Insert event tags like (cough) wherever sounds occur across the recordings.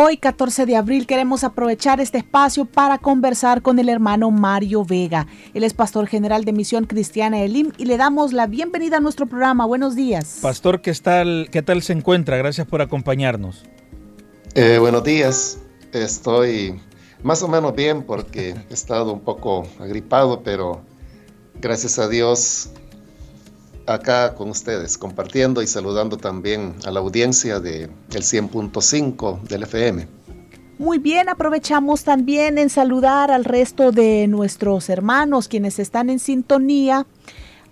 Hoy, 14 de abril, queremos aprovechar este espacio para conversar con el hermano Mario Vega. Él es pastor general de Misión Cristiana Elim y le damos la bienvenida a nuestro programa. Buenos días. Pastor, ¿qué tal, qué tal se encuentra? Gracias por acompañarnos. Eh, buenos días. Estoy más o menos bien porque he estado un poco agripado, pero gracias a Dios acá con ustedes, compartiendo y saludando también a la audiencia de el 100.5 del FM. Muy bien, aprovechamos también en saludar al resto de nuestros hermanos quienes están en sintonía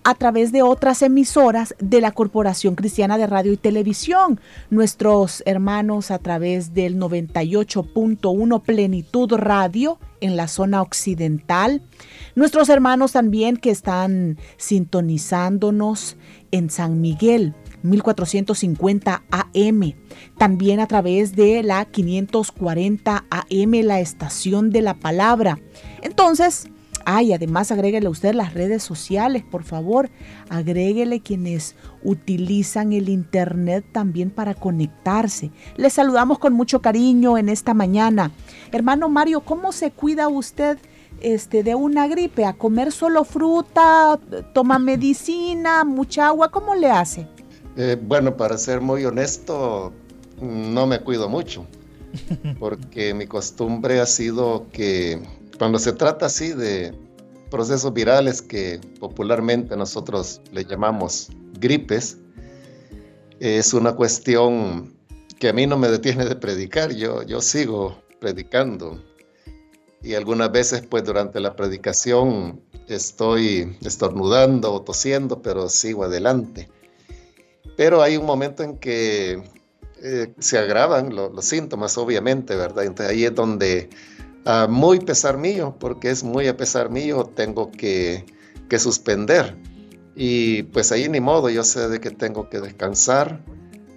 a través de otras emisoras de la Corporación Cristiana de Radio y Televisión. Nuestros hermanos a través del 98.1 Plenitud Radio en la zona occidental. Nuestros hermanos también que están sintonizándonos en San Miguel. 1450 AM, también a través de la 540 AM, la estación de la palabra. Entonces, Ay, además agréguele usted las redes sociales, por favor. Agréguele quienes utilizan el Internet también para conectarse. Les saludamos con mucho cariño en esta mañana. Hermano Mario, ¿cómo se cuida usted? Este, de una gripe, a comer solo fruta, toma medicina, mucha agua, ¿cómo le hace? Eh, bueno, para ser muy honesto, no me cuido mucho, (laughs) porque mi costumbre ha sido que cuando se trata así de procesos virales que popularmente nosotros le llamamos gripes, es una cuestión que a mí no me detiene de predicar, yo, yo sigo predicando. Y algunas veces pues durante la predicación estoy estornudando o tosiendo, pero sigo adelante. Pero hay un momento en que eh, se agravan los síntomas, obviamente, ¿verdad? Entonces ahí es donde a muy pesar mío, porque es muy a pesar mío, tengo que, que suspender. Y pues ahí ni modo, yo sé de que tengo que descansar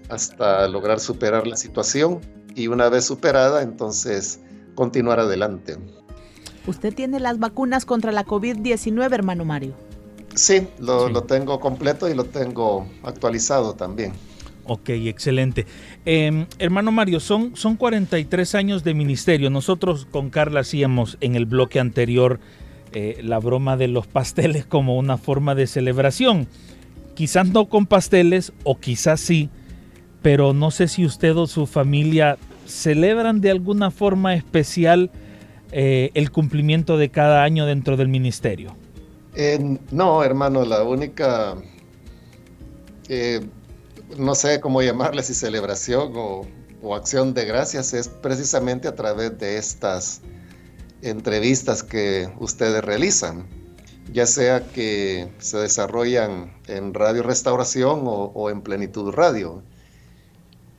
hasta lograr superar la situación y una vez superada, entonces continuar adelante. ¿Usted tiene las vacunas contra la COVID-19, hermano Mario? Sí lo, lo, tengo completo y lo tengo actualizado también. Ok, excelente. Em, hermano Mario, son, son 43 años de ministerio. Nosotros con Carla hacíamos en el bloque anterior eh, la broma de los pasteles (laughs) como una forma de celebración. Quizás no con pasteles o quizás sí, pero no sé si usted o su familia celebran de alguna forma especial eh, el cumplimiento de cada año dentro del ministerio. no, hermano, la única eh, no sé cómo llamarle, si celebración o, acción de gracias, es precisamente a través de estas entrevistas que ustedes realizan, ya sea que se desarrollan en Radio Restauración o, en Plenitud Radio.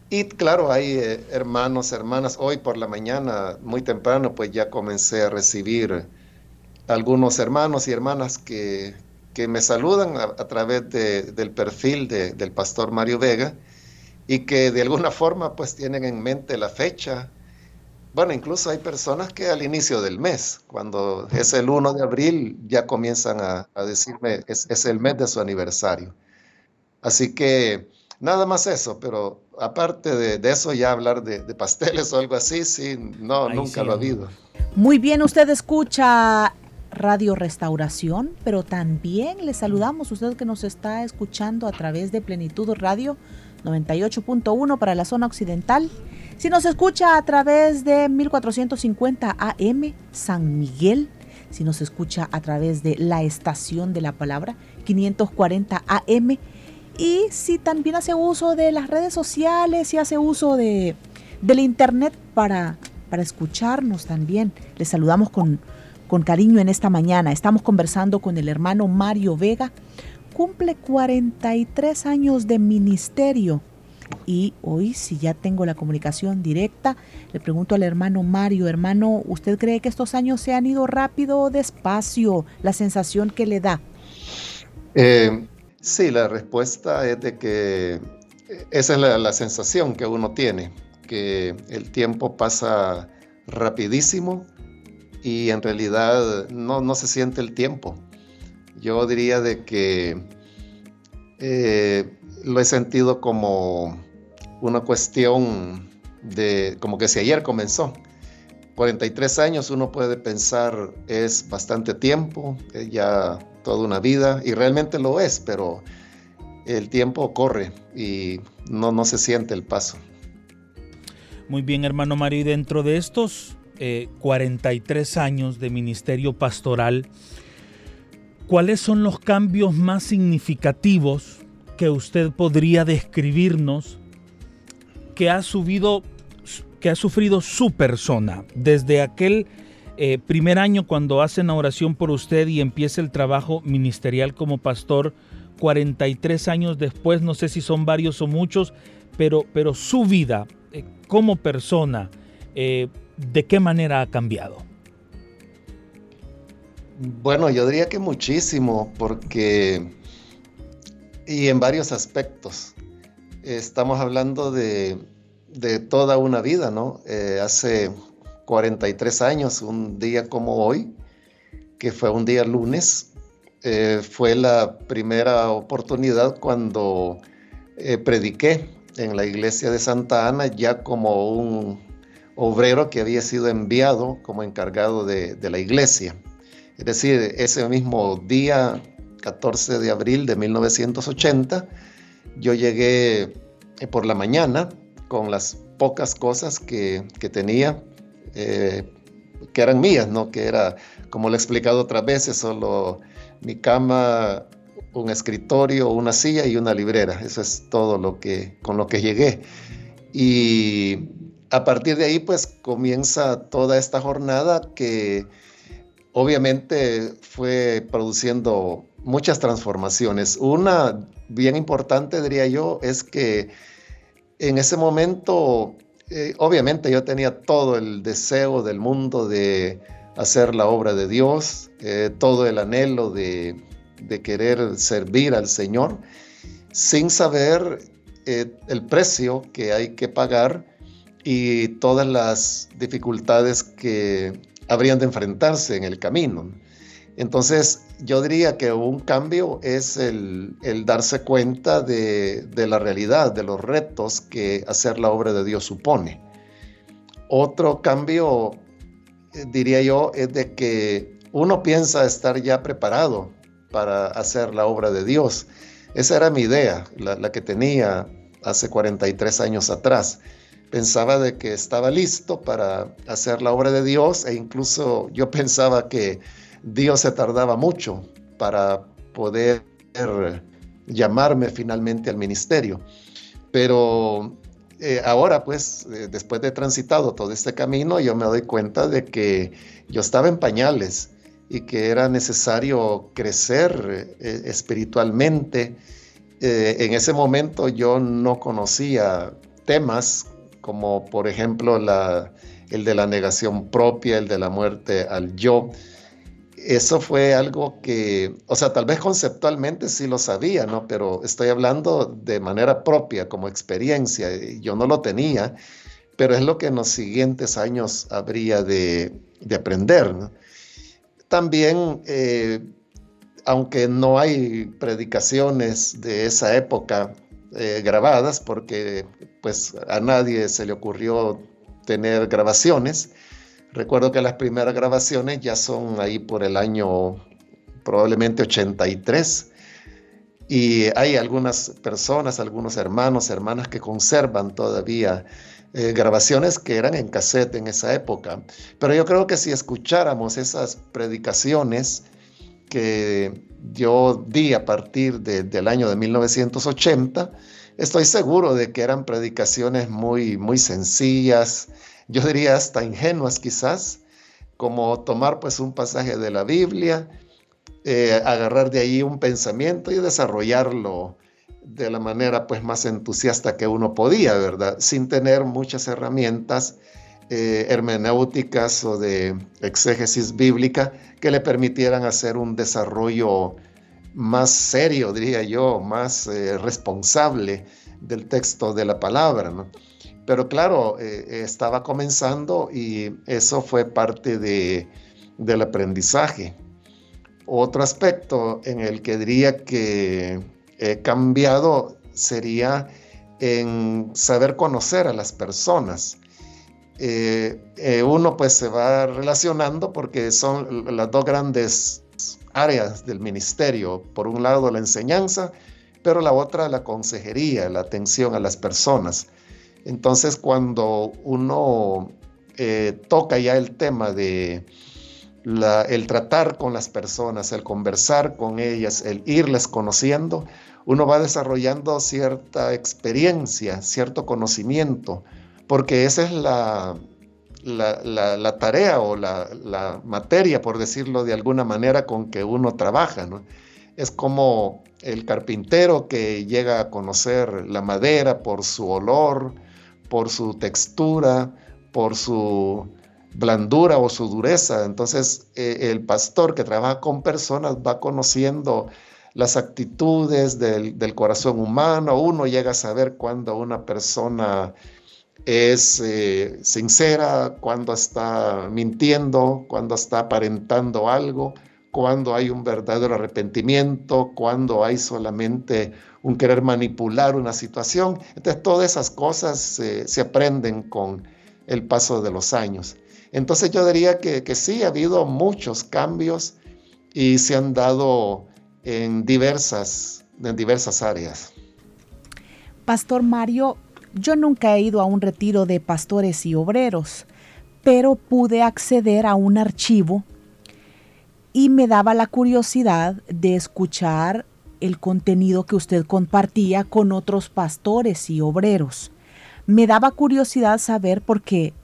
Y claro, hay eh, hermanos, hermanas, hoy por la mañana, muy temprano, pues ya comencé a recibir algunos hermanos y hermanas que, que me saludan a, través del perfil del pastor Mario Vega y que de alguna forma pues tienen en mente la fecha. Bueno, incluso hay personas que al inicio del mes, cuando es el 1 de abril, ya comienzan a, decirme, es, es, el mes de su aniversario. Así que nada más eso, pero aparte de, eso ya hablar de, pasteles o algo así, sí, no, nunca lo ha habido. Muy bien, usted escucha Radio Restauración, pero también le saludamos a usted que nos está escuchando a través de Plenitud Radio 98.1 para la zona occidental. Si nos escucha a través de 1450 AM San Miguel, si nos escucha a través de la estación de la palabra 540 AM y si también hace uso de las redes sociales y hace uso de, del internet para para escucharnos también. Les saludamos con, con cariño en esta mañana. Estamos conversando con el hermano Mario Vega. Cumple 43 años de ministerio y hoy, si ya tengo la comunicación directa, le pregunto al hermano Mario, hermano, ¿usted cree que estos años se han ido rápido o despacio? La sensación que le da. Eh, sí, la respuesta es de que esa es la, sensación que uno tiene, que el tiempo pasa rapidísimo y en realidad no, no se siente el tiempo. Yo diría de que eh, lo he sentido como una cuestión de, como que si ayer comenzó. 43 años uno puede pensar es bastante tiempo, ya toda una vida, y realmente lo es, pero el tiempo corre y no, no se siente el paso. Muy bien, hermano Mario, y dentro de estos 43 eh, años de ministerio pastoral, ¿cuáles son los cambios más significativos que usted podría describirnos que ha subido, que ha sufrido su persona desde aquel eh, primer año cuando hacen oración por usted y empieza el trabajo ministerial como pastor, 43 años después, no sé si son varios o muchos, pero, pero su vida eh, como persona, ¿de qué manera ha cambiado? Bueno, yo diría que muchísimo, porque y en varios aspectos. Estamos hablando de, toda una vida, ¿no? Eh, hace 43 años, un día como hoy, que fue un día lunes, eh, fue la primera oportunidad cuando eh, prediqué en la iglesia de Santa Ana ya como un obrero que había sido enviado como encargado de, la iglesia. Es decir, ese mismo día 14 de abril de 1980. Yo llegué eh, por la mañana con las pocas cosas que, tenía, eh, que eran mías, ¿no? Que era, como lo he explicado otras veces, solo mi cama, un escritorio, una silla y una librera. Eso es todo lo que, con lo que llegué. Y a partir de ahí, pues comienza toda esta jornada que obviamente fue produciendo muchas transformaciones. Una bien importante, diría yo, es que en ese momento, eh, obviamente yo tenía todo el deseo del mundo de hacer la obra de Dios, eh, todo el anhelo de, querer servir al Señor, sin saber eh, el precio que hay que pagar y todas las dificultades que habrían de enfrentarse en el camino. Entonces, yo diría que un cambio es el, darse cuenta de, la realidad, de los retos que hacer la obra de Dios supone. Otro cambio, eh, diría yo, es de que uno piensa estar ya preparado para hacer la obra de Dios. Esa era mi idea, la, que tenía hace 43 años atrás. Pensaba de que estaba listo para hacer la obra de Dios e incluso yo pensaba que Dios se tardaba mucho para poder llamarme finalmente al ministerio. Pero eh, ahora, pues, eh, después de transitado todo este camino, yo me doy cuenta de que yo estaba en pañales y que era necesario crecer eh, espiritualmente. en ese momento yo no conocía temas como, por ejemplo, el de la negación propia, el de la muerte al yo eso fue algo que, o sea, tal vez conceptualmente sí lo sabía, ¿no? Pero estoy hablando de manera propia, como experiencia. Yo no lo tenía, pero es lo que en los siguientes años habría de, aprender, ¿no? También, eh, aunque no hay predicaciones de esa época eh, grabadas, porque pues a nadie se le ocurrió tener grabaciones, Recuerdo que las primeras grabaciones ya son ahí por el año probablemente 83. Y hay algunas personas, algunos hermanos, hermanas que conservan todavía eh, grabaciones que eran en cassette en esa época. Pero yo creo que si escucháramos esas predicaciones que yo di a partir del año de 1980, estoy seguro de que eran predicaciones muy, muy sencillas, yo diría hasta ingenuas quizás, como tomar pues un pasaje de la Biblia, eh, agarrar de ahí un pensamiento y desarrollarlo de la manera pues más entusiasta que uno podía, ¿verdad? Sin tener muchas herramientas eh, hermenéuticas o de exégesis bíblica que le permitieran hacer un desarrollo más serio, diría yo, más eh, responsable del texto de la palabra. Pero claro, eh, estaba comenzando y eso fue parte de, del aprendizaje. Otro aspecto en el que diría que he cambiado sería en saber conocer a las personas. Eh, eh, uno pues se va relacionando porque son las dos grandes áreas del ministerio. Por un lado la enseñanza, pero la otra la consejería, la atención a las personas. Entonces cuando uno eh, toca ya el tema de el tratar con las personas, el conversar con ellas, el irles conociendo, uno va desarrollando cierta experiencia, cierto conocimiento, porque esa es la, la, tarea o la, materia, por decirlo de alguna manera, con que uno trabaja. Es como el carpintero que llega a conocer la madera por su olor, por su textura, por su blandura o su dureza. Entonces, eh, el pastor que trabaja con personas va conociendo las actitudes del, corazón humano. Uno llega a saber cuando una persona es eh, sincera, cuando está mintiendo, cuando está aparentando algo, cuando hay un verdadero arrepentimiento, cuando hay solamente un querer manipular una situación. Entonces todas esas cosas se aprenden con el paso de los años. Entonces yo diría que, que sí, ha habido muchos cambios y se han dado en diversas, en diversas áreas. Pastor Mario, yo nunca he ido a un retiro de pastores y obreros, pero pude acceder a un archivo y me daba la curiosidad de escuchar el contenido que usted compartía con otros pastores y obreros. Me daba curiosidad saber por qué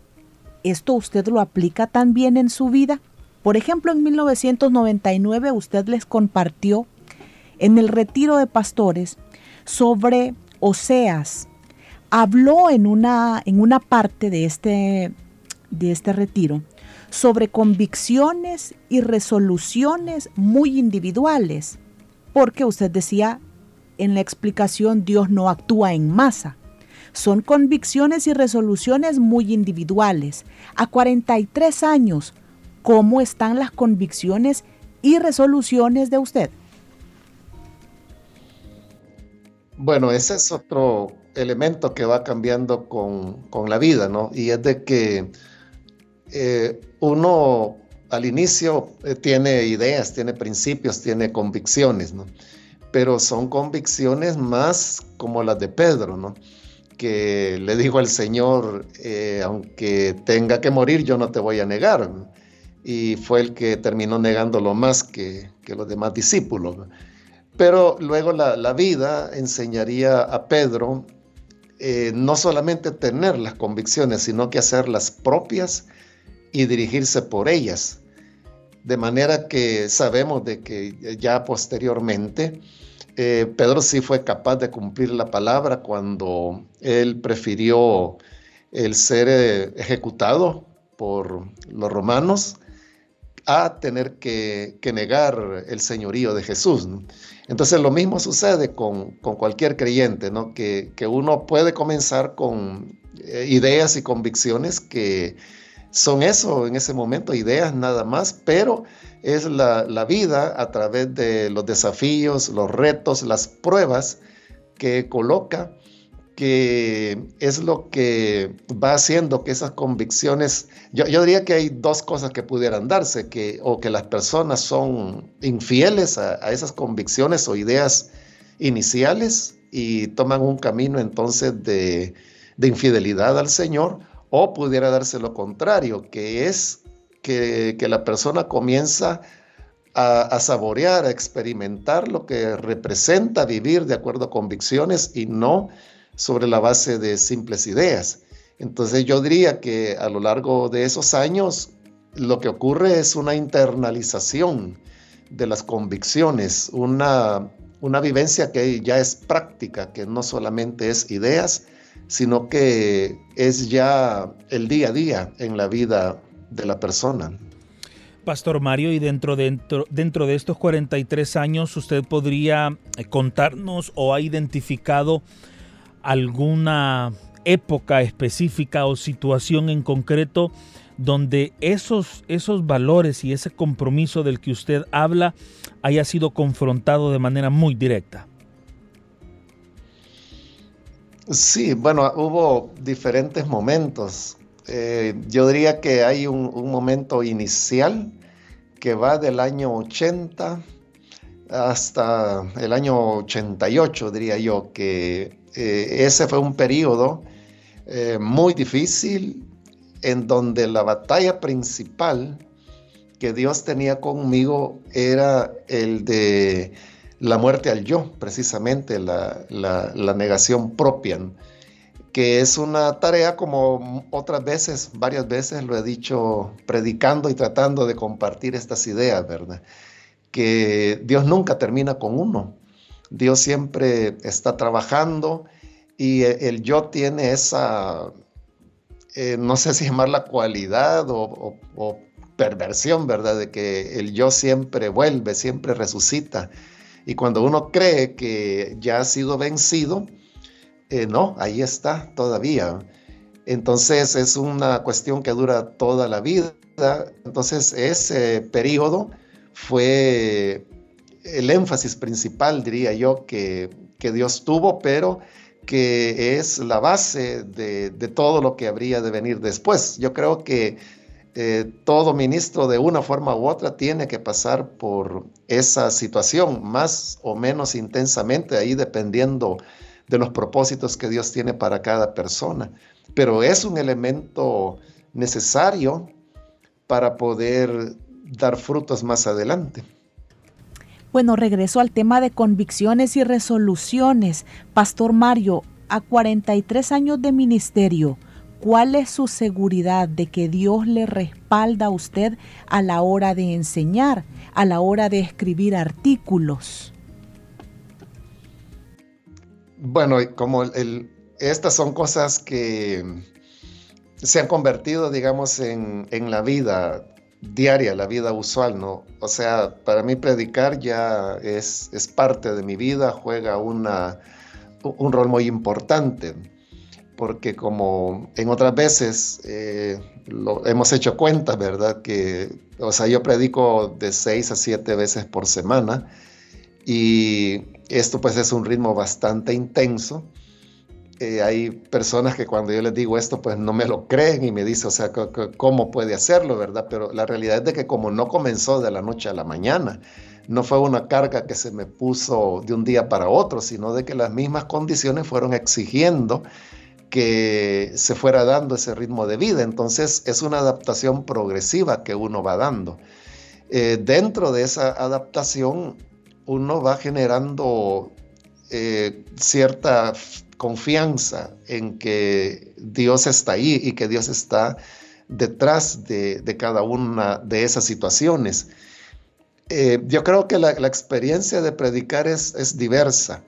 esto usted lo aplica también en su vida. Por ejemplo, en 1999 usted les compartió en el retiro de pastores sobre Oseas. Habló en una, en una parte de este, de este retiro sobre convicciones y resoluciones muy individuales, porque usted decía en la explicación Dios no actúa en masa. Son convicciones y resoluciones muy individuales. A 43 años, ¿cómo están las convicciones y resoluciones de usted? Bueno, ese es otro elemento que va cambiando con, la vida, ¿no? Y es de que eh, uno al inicio eh, tiene ideas, tiene principios, tiene convicciones, ¿no? Pero son convicciones más como las de Pedro, ¿no? Que le dijo al Señor, eh, aunque tenga que morir, yo no te voy a negar. Y fue el que terminó negándolo más que, que los demás discípulos. Pero luego la, vida enseñaría a Pedro eh, no solamente tener las convicciones, sino que hacerlas propias y dirigirse por ellas. De manera que sabemos de que ya posteriormente eh, Pedro sí fue capaz de cumplir la palabra cuando él prefirió el ser eh, ejecutado por los romanos a tener que, negar el señorío de Jesús. Entonces lo mismo sucede con, cualquier creyente, ¿no? que, uno puede comenzar con eh, ideas y convicciones que son eso en ese momento, ideas nada más, pero es la, la vida a través de los desafíos, los retos, las pruebas que coloca que es lo que va haciendo que esas convicciones, yo, diría que hay dos cosas que pudieran darse, que, o que las personas son infieles a, esas convicciones o ideas iniciales y toman un camino entonces de, infidelidad al Señor, o pudiera darse lo contrario, que es que, la persona comienza a, saborear, a experimentar lo que representa vivir de acuerdo a convicciones y no sobre la base de simples ideas. Entonces yo diría que a lo largo de esos años lo que ocurre es una internalización de las convicciones, una, una vivencia que ya es práctica, que no solamente es ideas, sino que es ya el día a día en la vida de la persona. Pastor Mario, y dentro, dentro, dentro de estos 43 años, ¿usted podría eh, contarnos o ha identificado alguna época específica o situación en concreto donde esos, esos valores y ese compromiso del que usted habla haya sido confrontado de manera muy directa. Sí, bueno, hubo diferentes momentos. Eh, yo diría que hay un, momento inicial que va del año 80 hasta el año 88, diría yo, que eh, ese fue un periodo eh, muy difícil en donde la batalla principal que Dios tenía conmigo era el de la muerte al yo, precisamente la, negación propia, que es una tarea como otras veces, varias veces lo he dicho, predicando y tratando de compartir estas ideas, ¿verdad? Que Dios nunca termina con uno. Dios siempre está trabajando y el yo tiene esa, eh, no sé si llamarla cualidad o, perversión, ¿verdad? De que el yo siempre vuelve, siempre resucita. Y cuando uno cree que ya ha sido vencido, eh, no, ahí está todavía. Entonces es una cuestión que dura toda la vida. Entonces ese periodo fue el énfasis principal, diría yo, que, que Dios tuvo, pero que es la base de, todo lo que habría de venir después. Yo creo que eh, todo ministro de una forma u otra tiene que pasar por esa situación más o menos intensamente, ahí dependiendo de los propósitos que Dios tiene para cada persona. Pero es un elemento necesario para poder dar frutos más adelante. Bueno, regreso al tema de convicciones y resoluciones. Pastor Mario, a 43 años de ministerio, ¿cuál es su seguridad de que Dios le respalda a usted a la hora de enseñar, a la hora de escribir artículos? Bueno, como estas son cosas que se han convertido, digamos, en, en la vida diaria, la vida usual, ¿no? O sea, para mí predicar ya es, es parte de mi vida, juega una, un rol muy importante, porque como en otras veces eh, lo, hemos hecho cuenta, ¿verdad? Que, o sea, yo predico de seis a siete veces por semana y esto pues es un ritmo bastante intenso eh, hay personas que cuando yo les digo esto, pues no me lo creen y me dicen, o sea, ¿cómo puede hacerlo, verdad? Pero la realidad es de que como no comenzó de la noche a la mañana, no fue una carga que se me puso de un día para otro, sino de que las mismas condiciones fueron exigiendo que se fuera dando ese ritmo de vida. Entonces es una adaptación progresiva que uno va dando. Eh, dentro de esa adaptación, uno va generando eh, cierta confianza en que Dios está ahí y que Dios está detrás de, cada una de esas situaciones. Eh, yo creo que la, experiencia de predicar es, es, diversa,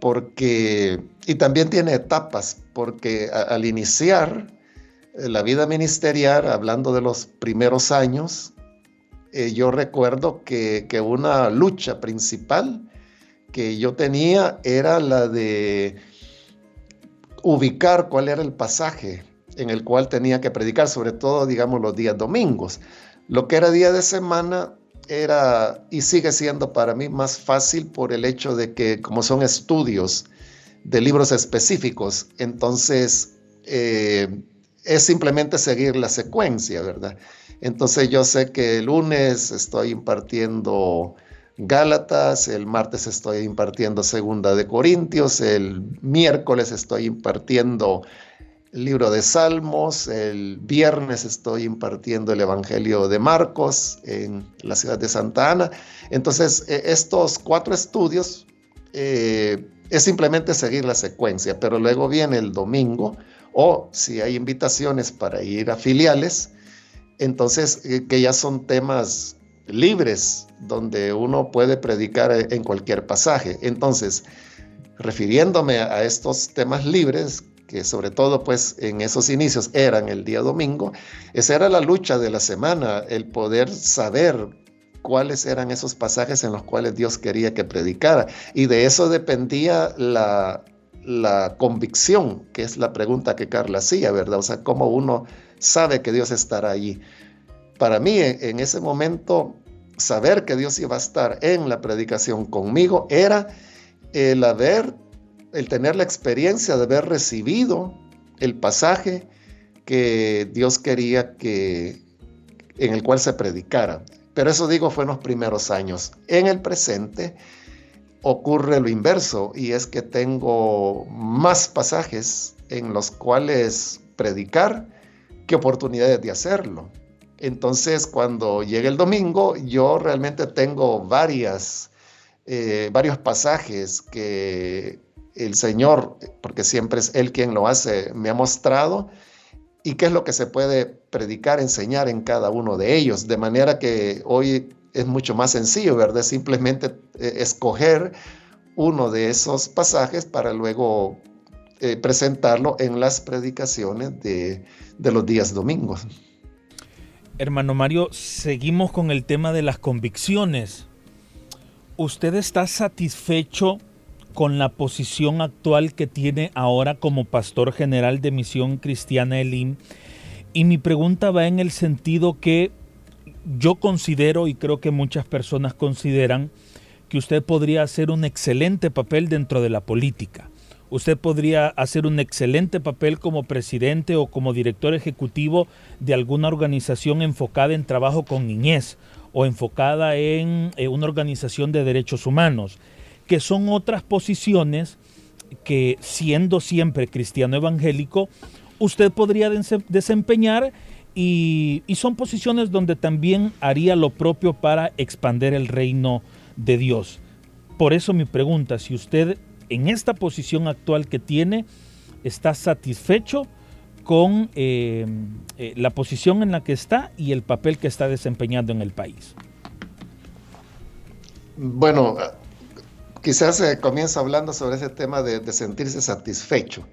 porque, y también tiene etapas, porque al iniciar eh, la vida ministerial, hablando de los primeros años, eh, yo recuerdo que, que una lucha principal que yo tenía era la de ubicar cuál era el pasaje en el cual tenía que predicar, sobre todo, digamos, los días domingos. Lo que era día de semana era y sigue siendo para mí más fácil por el hecho de que como son estudios de libros específicos, entonces eh, es simplemente seguir la secuencia, ¿verdad? Entonces yo sé que el lunes estoy impartiendo Gálatas, el martes estoy impartiendo Segunda de Corintios, el miércoles estoy impartiendo libro de Salmos, el viernes estoy impartiendo el Evangelio de Marcos en la ciudad de Santa Ana. Entonces, e, estos cuatro estudios eh, es simplemente seguir la secuencia, pero luego viene el domingo o si hay invitaciones para ir a filiales, entonces eh, que ya son temas libres donde uno puede predicar en cualquier pasaje. Entonces, refiriéndome a estos temas libres, que sobre todo pues en esos inicios eran el día domingo, esa era la lucha de la semana, el poder saber cuáles eran esos pasajes en los cuales Dios quería que predicara. Y de eso dependía la, la convicción, que es la pregunta que Carla hacía, ¿verdad? O sea, cómo uno sabe que Dios estará allí. Para mí, en ese momento, saber que Dios iba a estar en la predicación conmigo era el haber, el tener la experiencia de haber recibido el pasaje que Dios quería que en el cual se predicara. Pero eso digo fue en los primeros años. En el presente ocurre lo inverso y es que tengo más pasajes en los cuales predicar que oportunidades de hacerlo. Entonces, cuando llegue el domingo, yo realmente tengo varias, eh, varios pasajes que el Señor, porque siempre es Él quien lo hace, me ha mostrado y qué es lo que se puede predicar, enseñar en cada uno de ellos. De manera que hoy es mucho más sencillo, ¿verdad? Simplemente eh, escoger uno de esos pasajes para luego eh, presentarlo en las predicaciones de, de los días domingos. Hermano Mario, seguimos con el tema de las convicciones. ¿Usted está satisfecho con la posición actual que tiene ahora como pastor general de Misión Cristiana Elim. Y mi pregunta va en el sentido que yo considero y creo que muchas personas consideran que usted podría hacer un excelente papel dentro de la política. Usted podría hacer un excelente papel como presidente o como director ejecutivo de alguna organización enfocada en trabajo con niñez o enfocada en eh, una organización de derechos humanos que son otras posiciones que siendo siempre cristiano evangélico, usted podría desempeñar y, son posiciones donde también haría lo propio para expander el reino de Dios. Por eso mi pregunta, si usted en esta posición actual que tiene está satisfecho con eh, eh, la posición en la que está y el papel que está desempeñando en el país. Bueno, quizás se comienza hablando sobre ese tema de, sentirse satisfecho.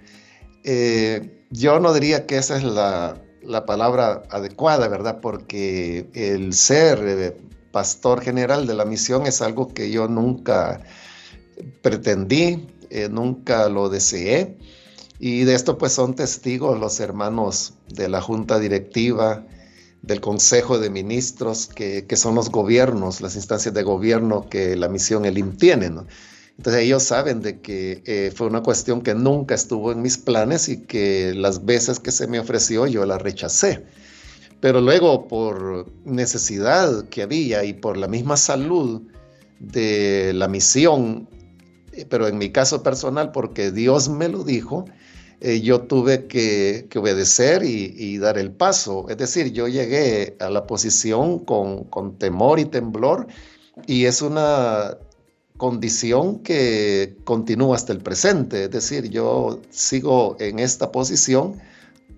Eh, yo no diría que esa es la, palabra adecuada, ¿verdad? Porque el ser eh, pastor general de la misión es algo que yo nunca pretendí, eh, nunca lo deseé. Y de esto pues son testigos los hermanos de la junta directiva, del Consejo de Ministros, que, son los gobiernos, las instancias de gobierno que la misión ELIM tiene. Entonces ellos saben de que eh, fue una cuestión que nunca estuvo en mis planes y que las veces que se me ofreció yo la rechacé. Pero luego por necesidad que había y por la misma salud de la misión, pero en mi caso personal porque Dios me lo dijo, eh, yo tuve que, obedecer y, dar el paso. Es decir, yo llegué a la posición con, temor y temblor y es una condición que continúa hasta el presente. Es decir, yo sigo en esta posición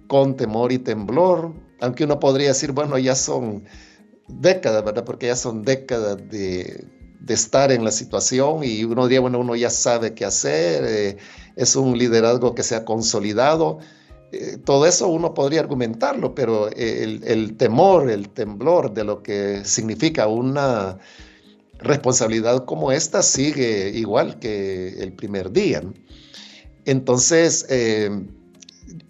con temor y temblor, aunque uno podría decir, bueno, ya son décadas, ¿verdad? Porque ya son décadas de, estar en la situación y uno día, bueno, uno ya sabe qué hacer. Eh, es un liderazgo que se ha consolidado. Eh, todo eso uno podría argumentarlo, pero el, temor, el temblor de lo que significa una responsabilidad como esta sigue igual que el primer día. Entonces, eh,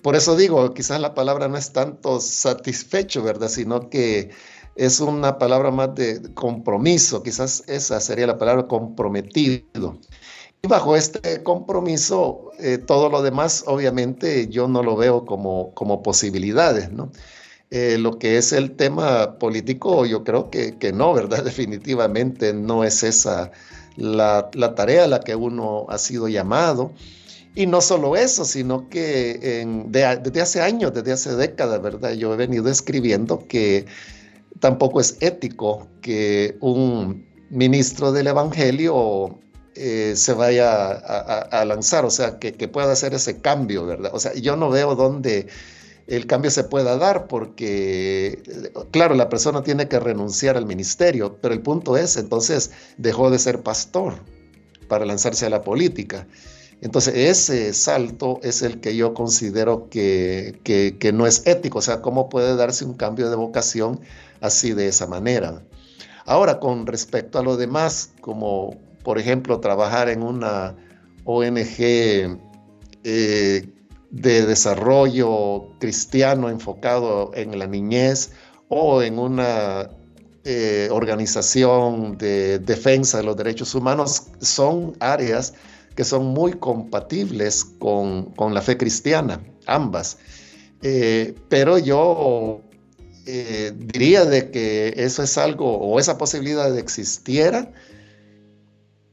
por eso digo, quizás la palabra no es tanto satisfecho, ¿verdad? Sino que es una palabra más de compromiso, quizás esa sería la palabra comprometido. Y bajo este compromiso, eh, todo lo demás, obviamente, yo no lo veo como, como posibilidades, ¿no? Eh, lo que es el tema político, yo creo que, que no, ¿verdad? (laughs) Definitivamente no es esa la, la, tarea a la que uno ha sido llamado. Y no solo eso, sino que desde hace años, desde hace décadas, ¿verdad? Yo he venido escribiendo que tampoco es ético que un ministro del Evangelio eh, se vaya a, lanzar, o sea, que, que, pueda hacer ese cambio, ¿verdad? O sea, yo no veo dónde el cambio se pueda dar porque, claro, la persona tiene que renunciar al ministerio, pero el punto es, entonces dejó de ser pastor para lanzarse a la política. Entonces, ese salto es el que yo considero que, que, no es ético, o sea, ¿cómo puede darse un cambio de vocación así de esa manera? Ahora, con respecto a lo demás, como por ejemplo trabajar en una ONG eh, de desarrollo cristiano enfocado en la niñez o en una eh, organización de defensa de los derechos humanos, son áreas que son muy compatibles con, la fe cristiana, ambas. Eh, pero yo eh, diría de que eso es algo, o esa posibilidad de existiera,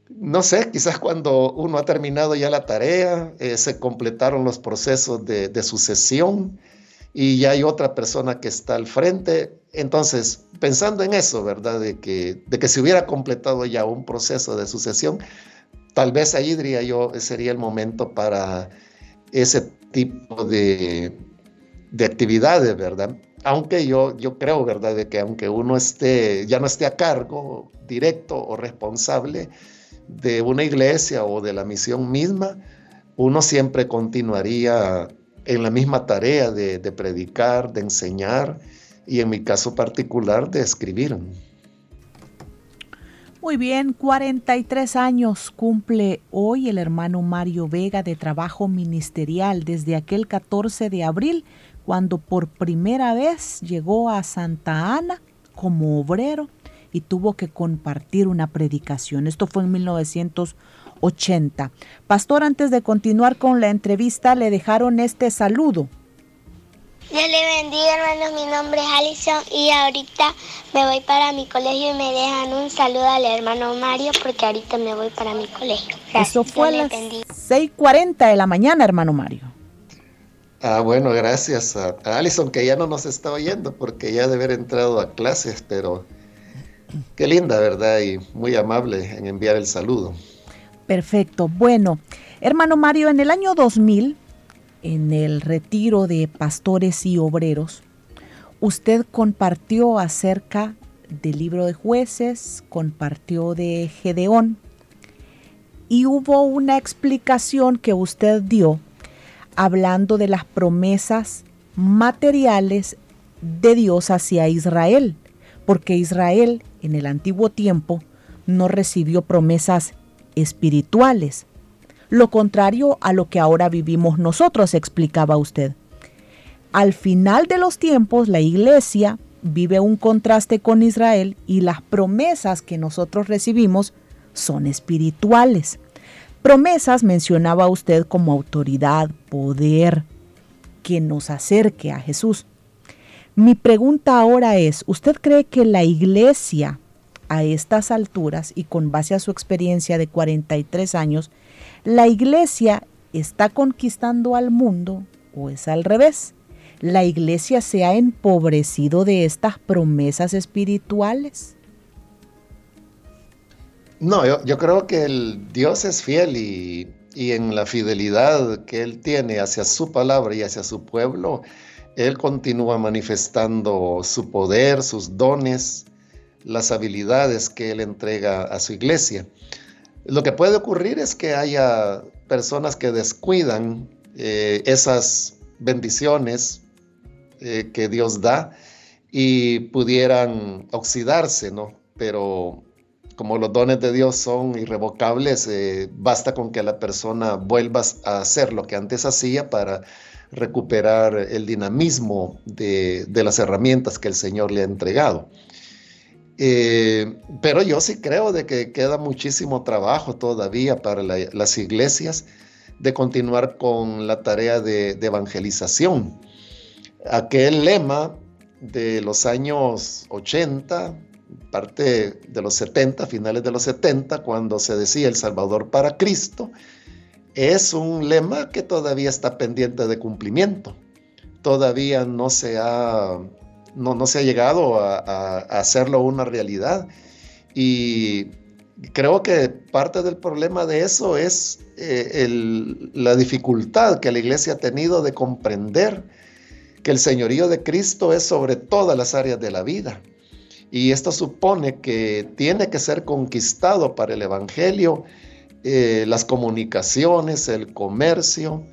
no sé, quizás cuando uno ha terminado ya la tarea, eh, se completaron los procesos de, sucesión y ya hay otra persona que está al frente. Entonces, pensando en eso, ¿verdad? De que, de que se hubiera completado ya un proceso de sucesión, tal vez ahí diría yo, sería el momento para ese tipo de, de actividades, ¿verdad? Aunque yo, yo creo, ¿verdad?, de que aunque uno esté, ya no esté a cargo directo o responsable de una iglesia o de la misión misma, uno siempre continuaría en la misma tarea de, de predicar, de enseñar y en mi caso particular de escribir. Muy bien, 43 años cumple hoy el hermano Mario Vega de trabajo ministerial desde aquel 14 de abril, cuando por primera vez llegó a Santa Ana como obrero y tuvo que compartir una predicación. Esto fue en 1980. Pastor, antes de continuar con la entrevista, le dejaron este saludo. Dios le bendiga, hermanos. Mi nombre es Alison y ahorita me voy para mi colegio y me dejan un saludo al hermano Mario porque ahorita me voy para mi colegio. Eso fue a las 6:40 de la mañana, hermano Mario. Ah, bueno, gracias a, Alison que ya no nos está oyendo porque ya debe haber entrado a clases, pero qué linda, ¿verdad? Y muy amable en enviar el saludo. Perfecto. Bueno, hermano Mario, en el año 2000 en el retiro de pastores y obreros, usted compartió acerca del libro de jueces, compartió de Gedeón y hubo una explicación que usted dio hablando de las promesas materiales de Dios hacia Israel, porque Israel en el antiguo tiempo no recibió promesas espirituales, lo contrario a lo que ahora vivimos nosotros, explicaba usted. Al final de los tiempos, la iglesia vive un contraste con Israel y las promesas que nosotros recibimos son espirituales. Promesas mencionaba usted como autoridad, poder, que nos acerque a Jesús. Mi pregunta ahora es, ¿usted cree que la iglesia a estas alturas y con base a su experiencia de 43 años ¿La iglesia está conquistando al mundo o es al revés? ¿La iglesia se ha empobrecido de estas promesas espirituales? No, yo, creo que el Dios es fiel y, en la fidelidad que Él tiene hacia su palabra y hacia su pueblo, Él continúa manifestando su poder, sus dones, las habilidades que Él entrega a su iglesia. Lo que puede ocurrir es que haya personas que descuidan eh, esas bendiciones eh, que Dios da y pudieran oxidarse, ¿no? Pero como los dones de Dios son irrevocables, eh, basta con que la persona vuelva a hacer lo que antes hacía para recuperar el dinamismo de las herramientas que el Señor le ha entregado. Eh, pero yo sí creo de que queda muchísimo trabajo todavía para las iglesias de continuar con la tarea de, evangelización. Aquel lema de los años 80, parte de los 70, finales de los 70, cuando se decía El Salvador para Cristo, es un lema que todavía está pendiente de cumplimiento. Todavía no se ha no, se ha llegado a, hacerlo una realidad. Y creo que parte del problema de eso es eh, la dificultad que la iglesia ha tenido de comprender que el señorío de Cristo es sobre todas las áreas de la vida. Y esto supone que tiene que ser conquistado para el Evangelio eh, las comunicaciones, el comercio,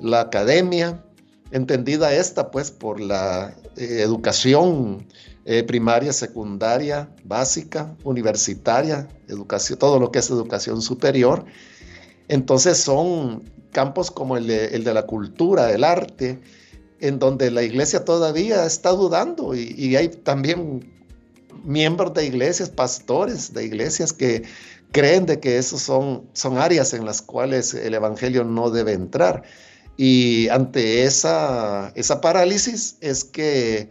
la academia, entendida esta pues por la eh, educación eh, primaria, secundaria, básica, universitaria, educación, todo lo que es educación superior. Entonces son campos como el de, la cultura, el arte, en donde la iglesia todavía está dudando y, hay también miembros de iglesias, pastores de iglesias que creen de que esos son, son áreas en las cuales el evangelio no debe entrar. Y ante esa, esa parálisis es que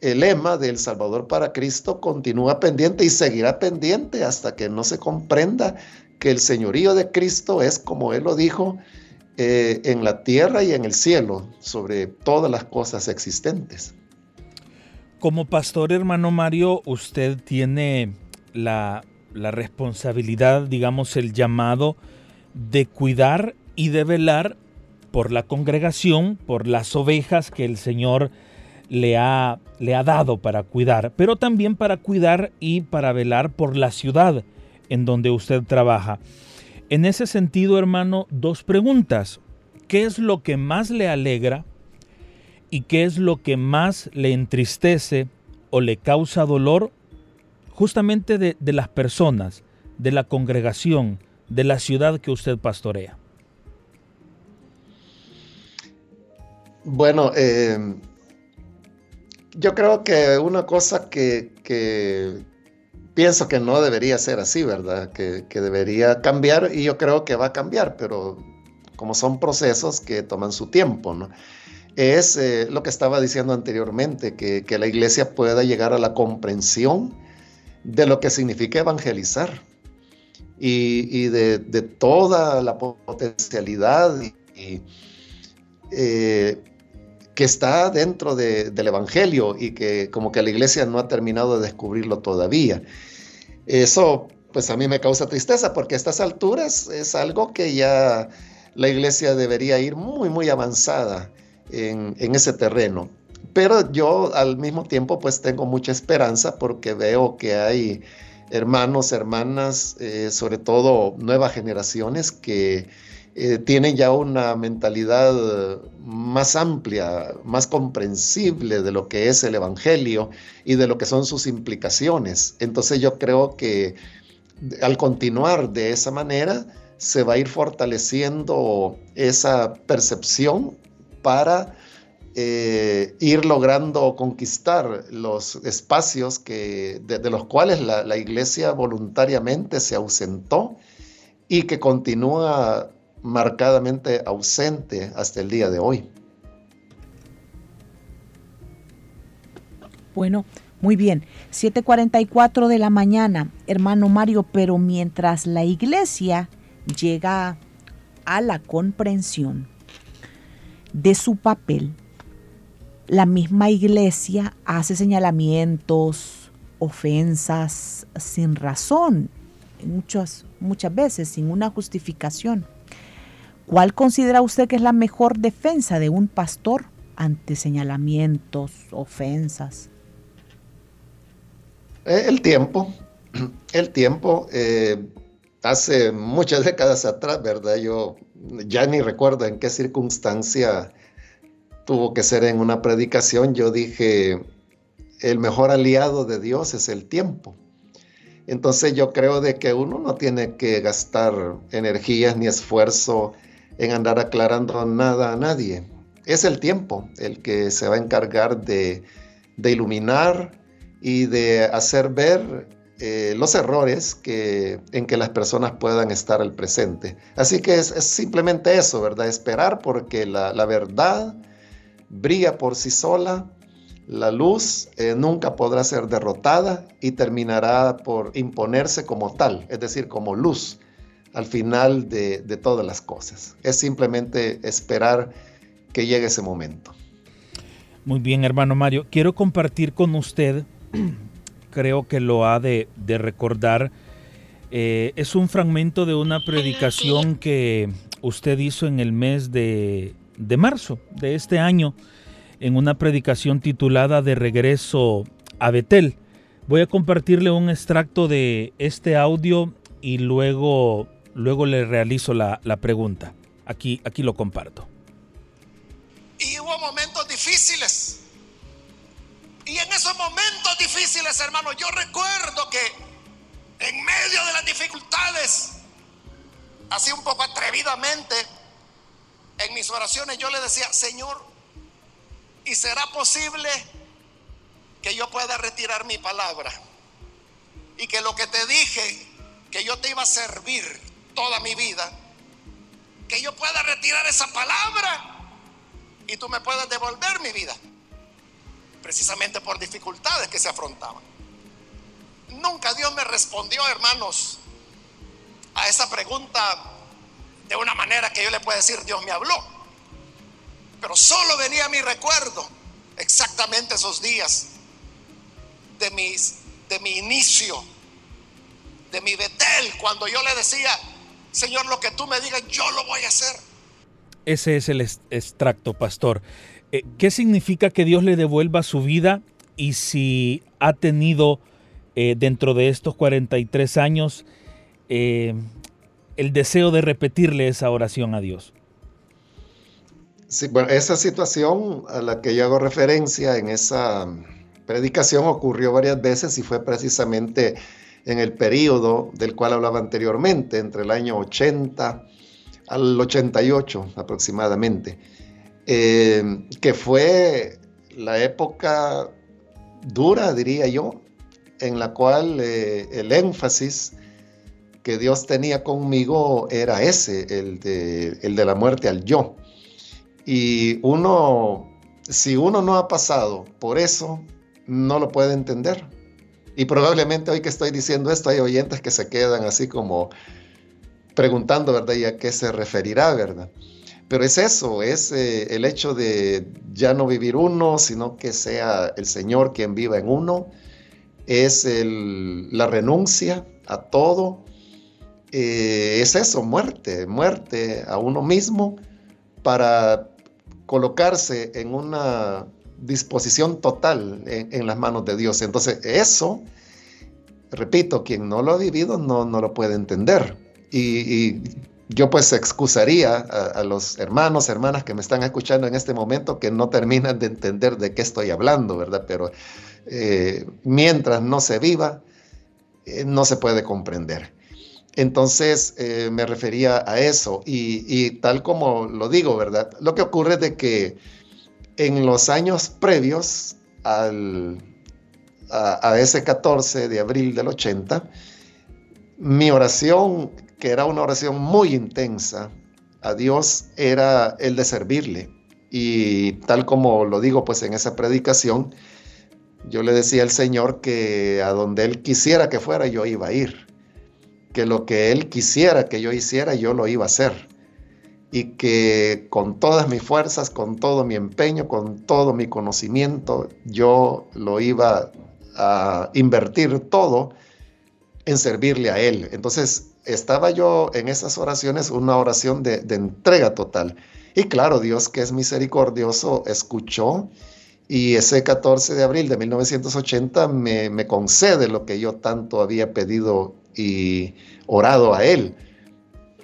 el lema del Salvador para Cristo continúa pendiente y seguirá pendiente hasta que no se comprenda que el señorío de Cristo es, como Él lo dijo, eh, en la tierra y en el cielo, sobre todas las cosas existentes. Como pastor hermano Mario, usted tiene la, la responsabilidad, digamos, el llamado de cuidar y de velar por la congregación, por las ovejas que el Señor le ha, le ha dado para cuidar, pero también para cuidar y para velar por la ciudad en donde usted trabaja. En ese sentido, hermano, dos preguntas. ¿Qué es lo que más le alegra y qué es lo que más le entristece o le causa dolor justamente de, las personas, de la congregación, de la ciudad que usted pastorea? Bueno, eh, yo creo que una cosa que, pienso que no debería ser así, ¿verdad? Que, debería cambiar y yo creo que va a cambiar, pero como son procesos que toman su tiempo, ¿no? Es eh, lo que estaba diciendo anteriormente, que, la iglesia pueda llegar a la comprensión de lo que significa evangelizar y, de, toda la potencialidad y, eh, que está dentro del Evangelio y que como que la iglesia no ha terminado de descubrirlo todavía. Eso pues a mí me causa tristeza porque a estas alturas es algo que ya la iglesia debería ir muy, muy avanzada en, ese terreno. Pero yo al mismo tiempo pues tengo mucha esperanza porque veo que hay hermanos, hermanas, eh, sobre todo nuevas generaciones que eh, tienen ya una mentalidad más amplia, más comprensible de lo que es el Evangelio y de lo que son sus implicaciones. Entonces yo creo que al continuar de esa manera se va a ir fortaleciendo esa percepción para eh, ir logrando conquistar los espacios que, de, los cuales la, la iglesia voluntariamente se ausentó y que continúa marcadamente ausente hasta el día de hoy. Bueno, muy bien. 7:44 de la mañana, hermano Mario, pero mientras la iglesia llega a la comprensión de su papel, la misma iglesia hace señalamientos, ofensas sin razón, muchas, muchas veces sin una justificación. ¿Cuál considera usted que es la mejor defensa de un pastor ante señalamientos, ofensas? Eh, el tiempo, el tiempo. Eh, hace muchas décadas atrás, ¿verdad? Yo ya ni recuerdo en qué circunstancia tuvo que ser en una predicación. Yo dije, el mejor aliado de Dios es el tiempo. Entonces yo creo de que uno no tiene que gastar energías ni esfuerzo en andar aclarando nada a nadie. Es el tiempo el que se va a encargar de, iluminar y de hacer ver eh, los errores que, en que las personas puedan estar al presente. Así que es, simplemente eso, ¿verdad? Esperar porque la, verdad brilla por sí sola, la luz eh, nunca podrá ser derrotada y terminará por imponerse como tal, es decir, como luz al final de, todas las cosas. Es simplemente esperar que llegue ese momento. Muy bien, hermano Mario. Quiero compartir con usted, (clears throat) creo que lo ha de, recordar, Eh, es un fragmento de una predicación que usted hizo en el mes de, de marzo de este año, en una predicación titulada De regreso a Betel. Voy a compartirle un extracto de este audio y luego, luego le realizo la, la pregunta. Aquí, aquí lo comparto. Y hubo momentos difíciles. Y en esos momentos difíciles, hermano, yo recuerdo que en medio de las dificultades, así un poco atrevidamente, en mis oraciones yo le decía, Señor, ¿y será posible que yo pueda retirar mi palabra? Y que lo que te dije, que yo te iba a servir toda mi vida, que yo pueda retirar esa palabra y tú me puedas devolver mi vida. Precisamente por dificultades que se afrontaban. Nunca Dios me respondió, hermanos, a esa pregunta de una manera que yo le pueda decir, Dios me habló. Pero solo venía a mi recuerdo exactamente esos días de, mis, de mi inicio, de mi Betel, cuando yo le decía, Señor, lo que tú me digas, yo lo voy a hacer. Ese es el extracto, pastor. Eh, ¿Qué significa que Dios le devuelva su vida y si ha tenido eh, dentro de estos 43 años eh, el deseo de repetirle esa oración a Dios? Sí, bueno, esa situación a la que yo hago referencia en esa predicación ocurrió varias veces y fue precisamente en el periodo del cual hablaba anteriormente, entre el año 80 al 88 aproximadamente, eh, que fue la época dura, diría yo, en la cual eh, el énfasis que Dios tenía conmigo era ese, el de, el de la muerte al yo. Y uno, si uno no ha pasado por eso, no lo puede entender. Y probablemente hoy que estoy diciendo esto, hay oyentes que se quedan así como preguntando, ¿verdad? ¿Y a qué se referirá, verdad? Pero es eso, es eh, el hecho de ya no vivir uno, sino que sea el Señor quien viva en uno. Es la renuncia a todo. Eh, es eso, muerte, muerte a uno mismo para colocarse en una disposición total en, las manos de Dios. Entonces, eso, repito, quien no lo ha vivido no, no lo puede entender. Y, yo pues excusaría a, los hermanos, hermanas que me están escuchando en este momento que no terminan de entender de qué estoy hablando, ¿verdad? Pero eh, mientras no se viva, eh, no se puede comprender. Entonces eh, me refería a eso y, tal como lo digo, ¿verdad? Lo que ocurre es de que en los años previos al, a, a ese 14 de abril del 80, mi oración que era una oración muy intensa a Dios, era el de servirle. Y tal como lo digo pues en esa predicación, yo le decía al Señor que a donde Él quisiera que fuera, yo iba a ir. Que lo que Él quisiera que yo hiciera, yo lo iba a hacer. Y que con todas mis fuerzas, con todo mi empeño, con todo mi conocimiento, yo lo iba a invertir todo en servirle a Él. Entonces, estaba yo en esas oraciones, una oración de, entrega total. Y claro, Dios que es misericordioso, escuchó y ese 14 de abril de 1980 me, me concede lo que yo tanto había pedido y orado a Él.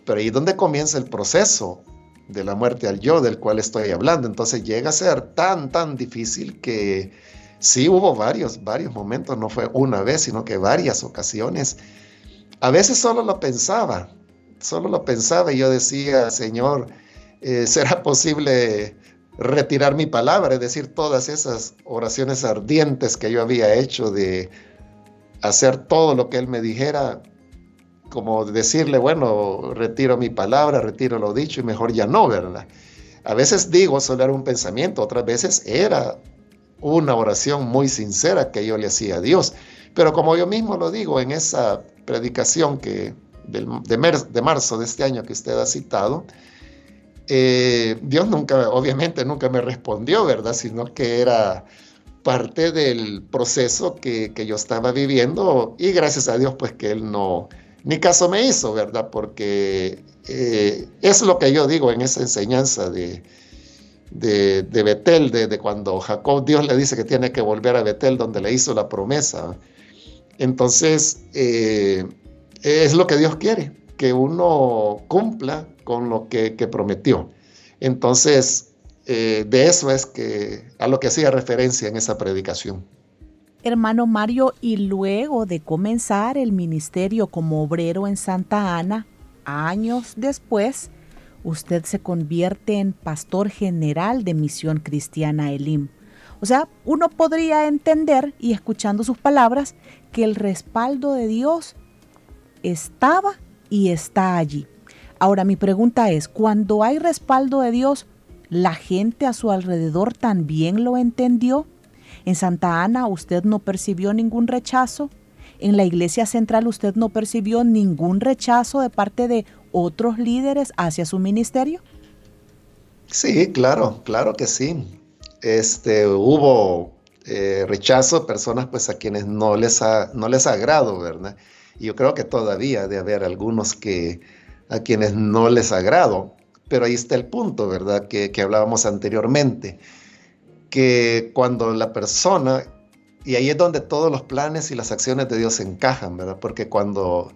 Pero ahí es donde comienza el proceso de la muerte al yo del cual estoy hablando. Entonces llega a ser tan, tan difícil que sí hubo varios, varios momentos, no fue una vez, sino que varias ocasiones a veces solo lo pensaba, solo lo pensaba y yo decía, Señor, eh, (laughs) ¿será posible retirar mi palabra? Es decir, todas esas oraciones ardientes que yo había hecho de hacer todo lo que Él me dijera, como decirle, bueno, retiro mi palabra, retiro lo dicho y mejor ya no, ¿verdad? A veces digo, solo era un pensamiento, otras veces era una oración muy sincera que yo le hacía a Dios. Pero como yo mismo lo digo en esa predicación que, de, de, marzo de este año que usted ha citado, eh, Dios nunca, obviamente nunca me respondió, ¿verdad? Sino que era parte del proceso que, que, yo estaba viviendo y gracias a Dios pues que Él no, ni caso me hizo, ¿verdad? Porque eh, es lo que yo digo en esa enseñanza de, de, Betel, de, cuando Jacob, Dios le dice que tiene que volver a Betel, donde le hizo la promesa. Entonces, eh, es lo que Dios quiere, que uno cumpla con lo que, prometió. Entonces, eh, de eso es que a lo que hacía referencia en esa predicación. Hermano Mario, y luego de comenzar el ministerio como obrero en Santa Ana, años después, usted se convierte en pastor general de Misión Cristiana Elim. O sea, uno podría entender, y escuchando sus palabras, que el respaldo de Dios estaba y está allí. Ahora mi pregunta es, cuando hay respaldo de Dios, ¿la gente a su alrededor también lo entendió? En Santa Ana usted no percibió ningún rechazo. En la iglesia central usted no percibió ningún rechazo de parte de otros líderes hacia su ministerio? Sí, claro, claro que sí. Este, hubo eh, rechazo, personas pues a quienes no les, ha, no les agrado, ¿verdad? Y yo creo que todavía de haber algunos que a quienes no les agrado, pero ahí está el punto, ¿verdad? Que, que hablábamos anteriormente, que cuando la persona, y ahí es donde todos los planes y las acciones de Dios encajan, ¿verdad? Porque cuando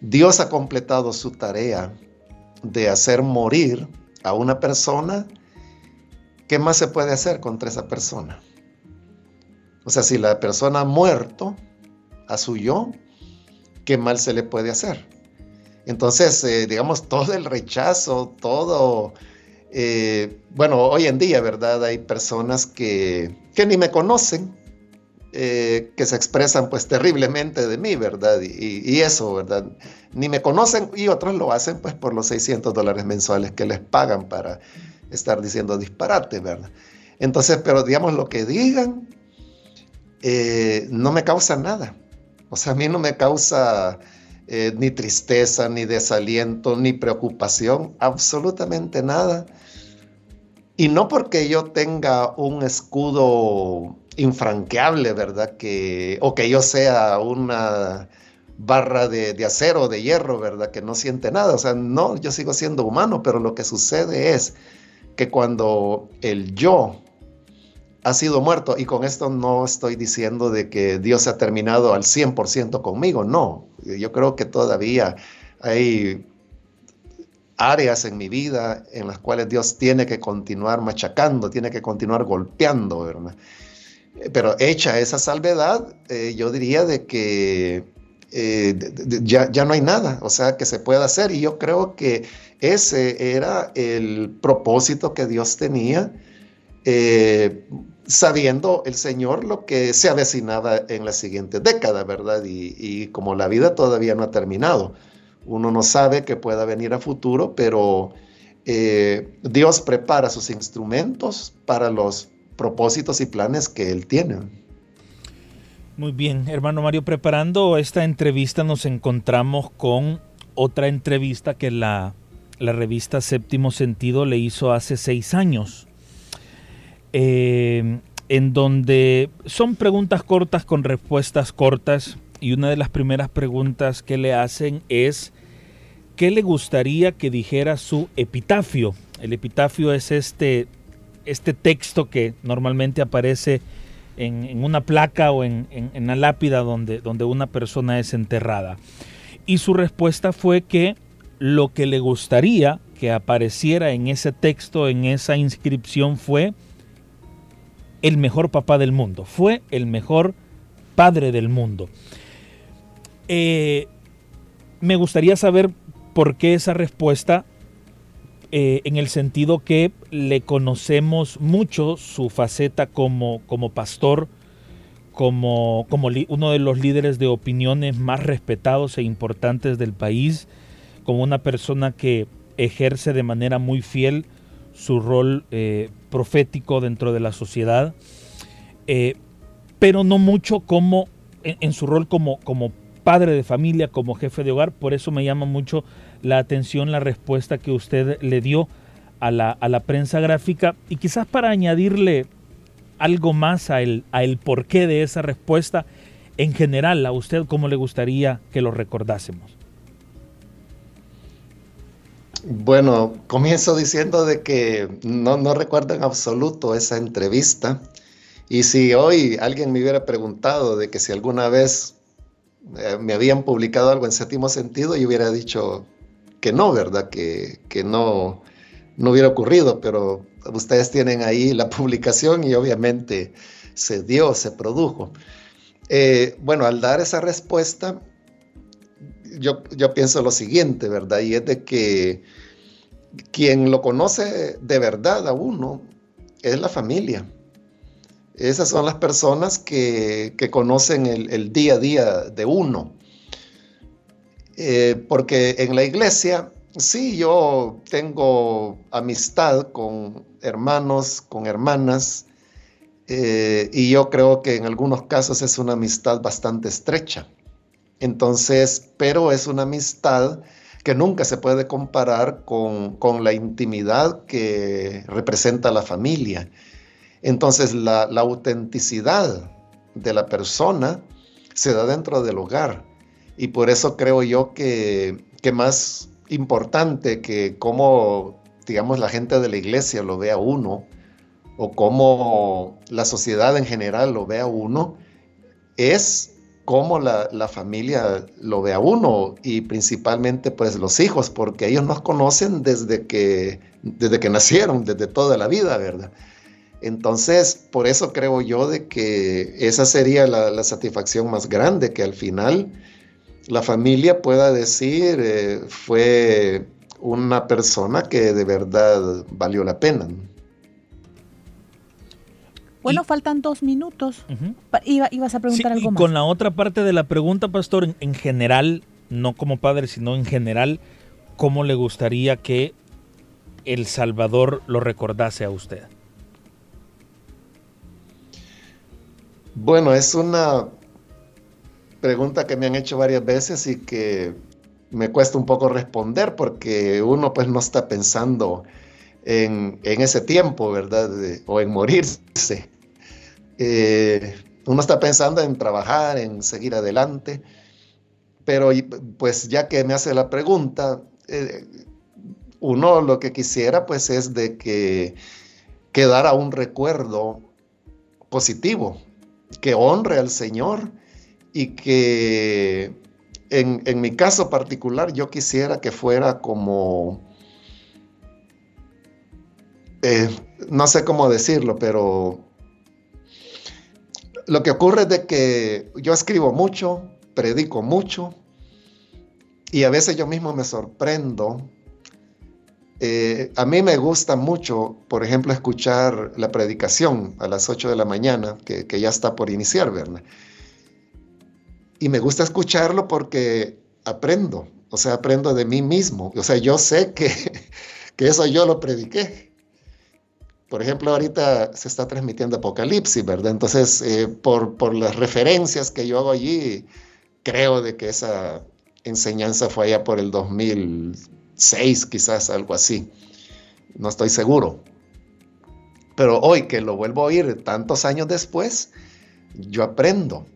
Dios ha completado su tarea de hacer morir a una persona, ¿qué más se puede hacer contra esa persona? O sea, si la persona ha muerto a su yo, ¿qué mal se le puede hacer? Entonces, eh, digamos, (laughs) todo el rechazo, todo, eh, bueno, hoy en día, ¿verdad? Hay personas que, que ni me conocen, eh, que se expresan pues terriblemente de mí, ¿verdad? Y, eso, ¿verdad? Ni me conocen y otros lo hacen pues por los 600 dólares mensuales que les pagan para estar diciendo disparate, ¿verdad? Entonces, pero digamos lo que digan, eh, no me causa nada. O sea, a mí no me causa eh, ni tristeza, ni desaliento, ni preocupación, absolutamente nada. Y no porque yo tenga un escudo infranqueable, ¿verdad? Que, o que yo sea una barra de, de acero, de hierro, ¿verdad? Que no siente nada. O sea, no, yo sigo siendo humano, pero lo que sucede es que cuando el yo ha sido muerto, y con esto no estoy diciendo de que Dios ha terminado al 100% conmigo, no, yo creo que todavía hay áreas en mi vida en las cuales Dios tiene que continuar machacando, tiene que continuar golpeando, ¿verdad? Pero hecha esa salvedad, eh, yo diría de que eh, ya, ya, no hay nada, o sea, que se pueda hacer. Y yo creo que ese era el propósito que Dios tenía, eh, sabiendo el Señor lo que se avecinaba en la siguiente década, ¿verdad? Y, como la vida todavía no ha terminado, uno no sabe qué pueda venir a futuro, pero Dios prepara sus instrumentos para los propósitos y planes que él tiene. Muy bien, hermano Mario, preparando esta entrevista nos encontramos con otra entrevista que la, revista Séptimo Sentido le hizo hace seis años, eh, en donde son preguntas cortas con respuestas cortas y una de las primeras preguntas que le hacen es, ¿qué le gustaría que dijera su epitafio? El epitafio es este este texto que normalmente aparece en, una placa o en, en, la lápida donde, donde una persona es enterrada. Y su respuesta fue que lo que le gustaría que apareciera en ese texto, en esa inscripción, fue el mejor papá del mundo, fue el mejor padre del mundo. Eh, me gustaría saber por qué esa respuesta eh, en el sentido que le conocemos mucho su faceta como, como pastor, como, como uno de los líderes de opiniones más respetados e importantes del país, como una persona que ejerce de manera muy fiel su rol eh, profético dentro de la sociedad, eh, pero no mucho como en, su rol como, como padre de familia, como jefe de hogar. Por eso me llama mucho la atención la respuesta que usted le dio a la, a la prensa gráfica y quizás para añadirle algo más a el, a el porqué de esa respuesta, en general, a usted cómo le gustaría que lo recordásemos. Bueno, comienzo diciendo de que no, recuerdo en absoluto esa entrevista. Y si hoy alguien me hubiera preguntado de que si alguna vez eh, me habían publicado algo en séptimo sentido, yo hubiera dicho que no, ¿verdad? Que, que no, no hubiera ocurrido, pero ustedes tienen ahí la publicación y obviamente se dio, se produjo. Eh, bueno, al dar esa respuesta, yo, yo pienso lo siguiente, ¿verdad? Y es de que quien lo conoce de verdad a uno es la familia. Esas son las personas que, conocen el, día a día de uno. Eh, porque en la iglesia, sí, yo tengo amistad con hermanos, con hermanas, eh, y yo creo que en algunos casos es una amistad bastante estrecha. Entonces, pero es una amistad que nunca se puede comparar con, la intimidad que representa la familia. Entonces, la, autenticidad de la persona se da dentro del hogar. Y por eso creo yo que, que más importante que cómo, digamos, la gente de la iglesia lo vea uno, o cómo la sociedad en general lo ve a uno, es cómo la, familia lo ve a uno y principalmente pues los hijos, porque ellos nos conocen desde que, desde que nacieron, desde toda la vida, ¿verdad? Entonces, por eso creo yo de que esa sería la, satisfacción más grande, que al final la familia pueda decir eh, fue una persona que de verdad valió la pena. Bueno, faltan dos minutos. ibas a preguntar algo y más. Con la otra parte de la pregunta, pastor, en, general, no como padre, sino en general, ¿cómo le gustaría que El Salvador lo recordase a usted? Bueno, es una pregunta que me han hecho varias veces y que me cuesta un poco responder porque uno pues no está pensando en, ese tiempo, ¿verdad? o en morirse. Eh, uno está pensando en trabajar, en seguir adelante, pero pues ya que me hace la pregunta, eh, uno lo que quisiera pues es de que quedara un recuerdo positivo, que honre al Señor y que en, mi caso particular yo quisiera que fuera como eh, no sé cómo decirlo, pero lo que ocurre es de que yo escribo mucho, predico mucho, y a veces yo mismo me sorprendo. Eh, a mí me gusta mucho, por ejemplo, escuchar la predicación a las 8 de la mañana, que, ya está por iniciar, ¿verdad? Y me gusta escucharlo porque aprendo, o sea, aprendo de mí mismo. O sea, yo sé que, (laughs) que eso yo lo prediqué. Por ejemplo, ahorita se está transmitiendo Apocalipsis, ¿verdad? Entonces, eh, por, las referencias que yo hago allí, creo de que esa enseñanza fue allá por el 2006, quizás algo así. No estoy seguro. Pero hoy que lo vuelvo a oír tantos años después, yo aprendo.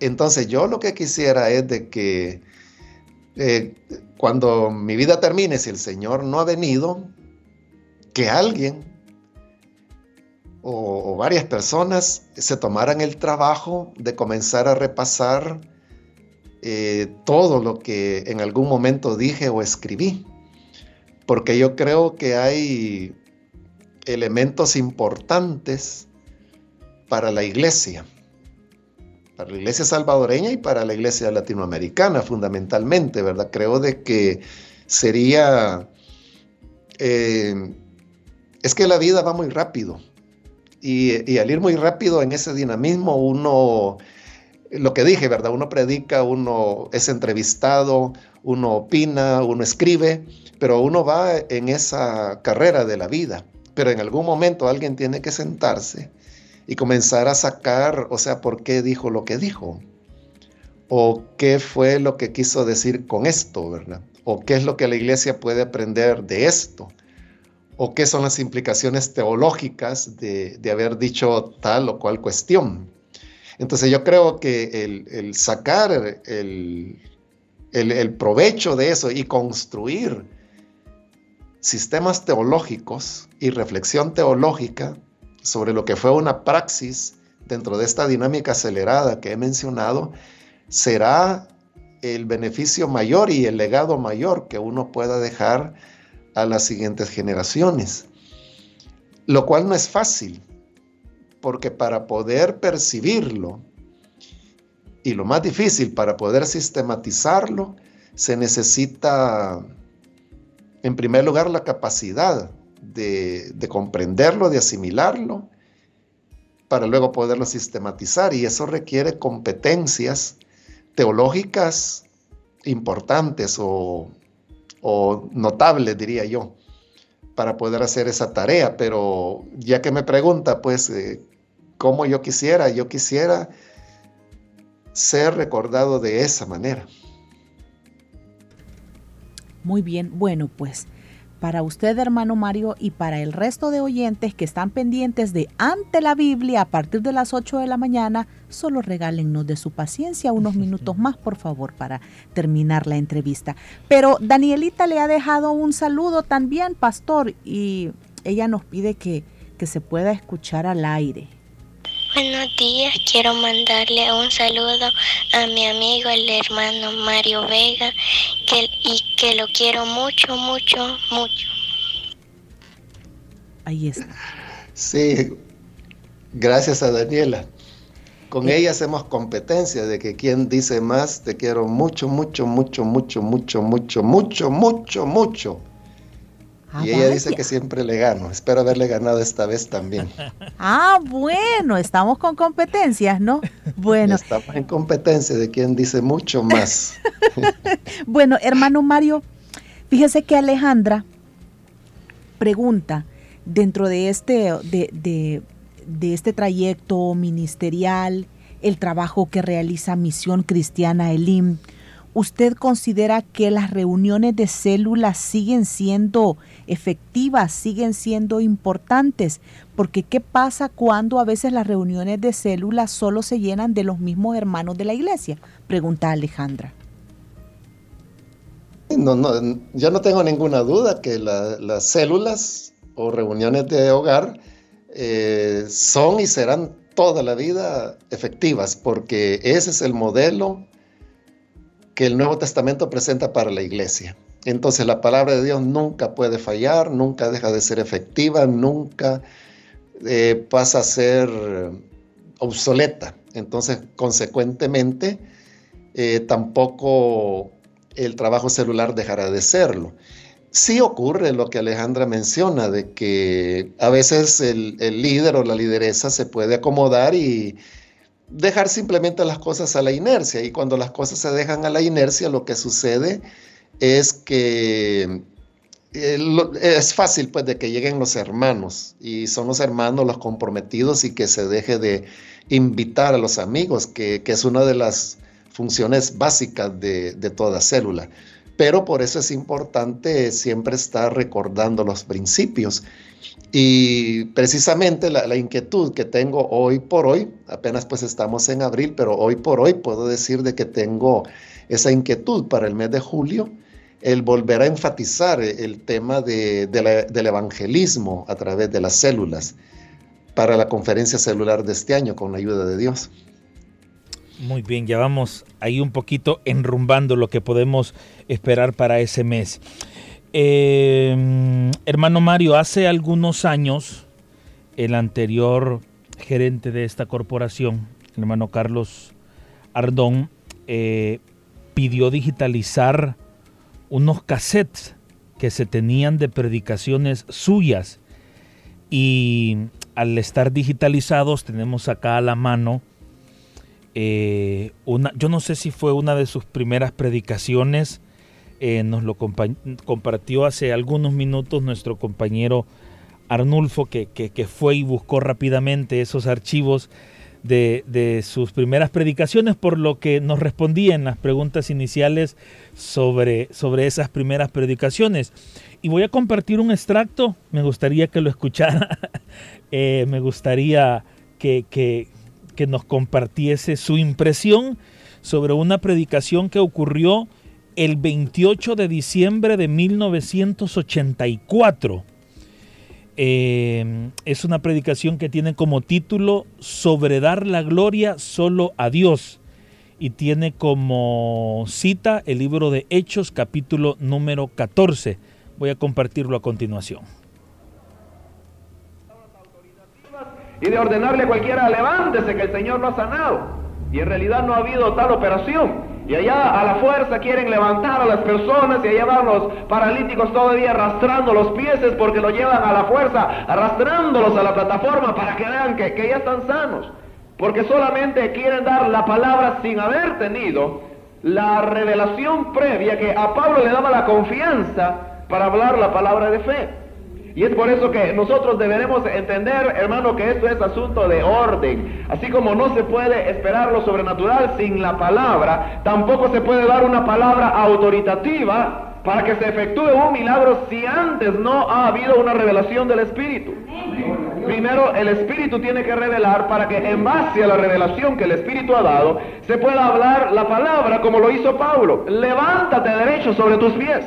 Entonces yo lo que quisiera es de que eh, cuando mi vida termine, si el Señor no ha venido, que alguien o, varias personas se tomaran el trabajo de comenzar a repasar eh, todo lo que en algún momento dije o escribí. Porque yo creo que hay elementos importantes para la iglesia, para la iglesia salvadoreña y para la iglesia latinoamericana fundamentalmente, ¿verdad? Creo de que sería... Eh, es que la vida va muy rápido y, al ir muy rápido en ese dinamismo, uno, lo que dije, ¿verdad? Uno predica, uno es entrevistado, uno opina, uno escribe, pero uno va en esa carrera de la vida. Pero en algún momento alguien tiene que sentarse y comenzar a sacar, o sea, por qué dijo lo que dijo. O qué fue lo que quiso decir con esto, ¿verdad? O qué es lo que la iglesia puede aprender de esto o qué son las implicaciones teológicas de, haber dicho tal o cual cuestión. Entonces yo creo que el, sacar el, provecho de eso y construir sistemas teológicos y reflexión teológica sobre lo que fue una praxis dentro de esta dinámica acelerada que he mencionado, será el beneficio mayor y el legado mayor que uno pueda dejar a las siguientes generaciones. Lo cual no es fácil, porque para poder percibirlo, y lo más difícil, para poder sistematizarlo, se necesita, en primer lugar, la capacidad de, comprenderlo, de asimilarlo, para luego poderlo sistematizar. Y eso requiere competencias teológicas importantes o, notables, diría yo, para poder hacer esa tarea. Pero ya que me pregunta, pues, eh, ¿cómo yo quisiera? Yo quisiera ser recordado de esa manera. Muy bien, bueno, pues para usted, hermano Mario, y para el resto de oyentes que están pendientes de Ante la Biblia a partir de las 8 de la mañana, solo regálennos de su paciencia unos (laughs) minutos más, por favor, para terminar la entrevista. Pero Danielita le ha dejado un saludo también, pastor, y ella nos pide que, que se pueda escuchar al aire. Buenos días, quiero mandarle un saludo a mi amigo el hermano Mario Vega que, y que lo quiero mucho, mucho, mucho. Ahí está. Sí, gracias a Daniela. Con ella hacemos competencia de que quien dice más, te quiero mucho, mucho, mucho, mucho, mucho, mucho, mucho, mucho, mucho. Ah, y ella dice que siempre le gano. Espero haberle ganado esta vez también. Ah, bueno, estamos con competencias, ¿no? Bueno. Estamos en competencia de quien dice mucho más. (laughs) bueno, hermano Mario, fíjese que Alejandra pregunta dentro de este, de, de este trayecto ministerial, el trabajo que realiza Misión Cristiana Elim, ¿usted considera que las reuniones de células siguen siendo efectivas, siguen siendo importantes? Porque ¿qué pasa cuando a veces las reuniones de células solo se llenan de los mismos hermanos de la iglesia? Pregunta Alejandra. No, no, yo no tengo ninguna duda que las células o reuniones de hogar eh, son y serán toda la vida efectivas, porque ese es el modelo que el Nuevo Testamento presenta para la iglesia. Entonces la palabra de Dios nunca puede fallar, nunca deja de ser efectiva, nunca eh, pasa a ser obsoleta. Entonces, consecuentemente, eh, tampoco el trabajo celular dejará de serlo. Sí ocurre lo que Alejandra menciona, de que a veces el líder o la lideresa se puede acomodar y dejar simplemente las cosas a la inercia. Y cuando las cosas se dejan a la inercia, lo que sucede es que eh, es fácil pues de que lleguen los hermanos y son los hermanos los comprometidos y que se deje de invitar a los amigos, que, es una de las funciones básicas de, de toda célula. Pero por eso es importante siempre estar recordando los principios y precisamente la, inquietud que tengo hoy por hoy, apenas pues estamos en abril, pero hoy por hoy puedo decir de que tengo esa inquietud para el mes de julio, el volver a enfatizar el tema del evangelismo a través de las células para la conferencia celular de este año con la ayuda de Dios. Muy bien, ya vamos ahí un poquito enrumbando lo que podemos esperar para ese mes. Eh, hermano Mario, hace algunos años, el anterior gerente de esta corporación, hermano Carlos Ardón, eh, pidió digitalizar unos cassettes que se tenían de predicaciones suyas. Y al estar digitalizados tenemos acá a la mano eh, una, yo no sé si fue una de sus primeras predicaciones eh, nos lo compartió hace algunos minutos nuestro compañero Arnulfo, que, fue y buscó rápidamente esos archivos de, sus primeras predicaciones, por lo que nos respondía en las preguntas iniciales sobre, sobre esas primeras predicaciones. Y voy a compartir un extracto, me gustaría que lo escuchara, (laughs) eh, me gustaría que, que nos compartiese su impresión sobre una predicación que ocurrió el 28 de diciembre de 1984. Eh, es una predicación que tiene como título Sobre dar la gloria solo a Dios y tiene como cita el libro de Hechos capítulo número 14. Voy a compartirlo a continuación. Y de ordenarle a cualquiera, levántese que el Señor lo ha sanado. Y en realidad no ha habido tal operación. Y allá a la fuerza quieren levantar a las personas y allá van los paralíticos todavía arrastrando los pies porque lo llevan a la fuerza, arrastrándolos a la plataforma para que vean que, que ya están sanos. Porque solamente quieren dar la palabra sin haber tenido la revelación previa que a Pablo le daba la confianza para hablar la palabra de fe. Y es por eso que nosotros deberemos entender, hermano, que esto es asunto de orden. Así como no se puede esperar lo sobrenatural sin la palabra, tampoco se puede dar una palabra autoritativa para que se efectúe un milagro si antes no ha habido una revelación del Espíritu. Primero, el Espíritu tiene que revelar para que en base a la revelación que el Espíritu ha dado, se pueda hablar la palabra como lo hizo Pablo. Levántate derecho sobre tus pies.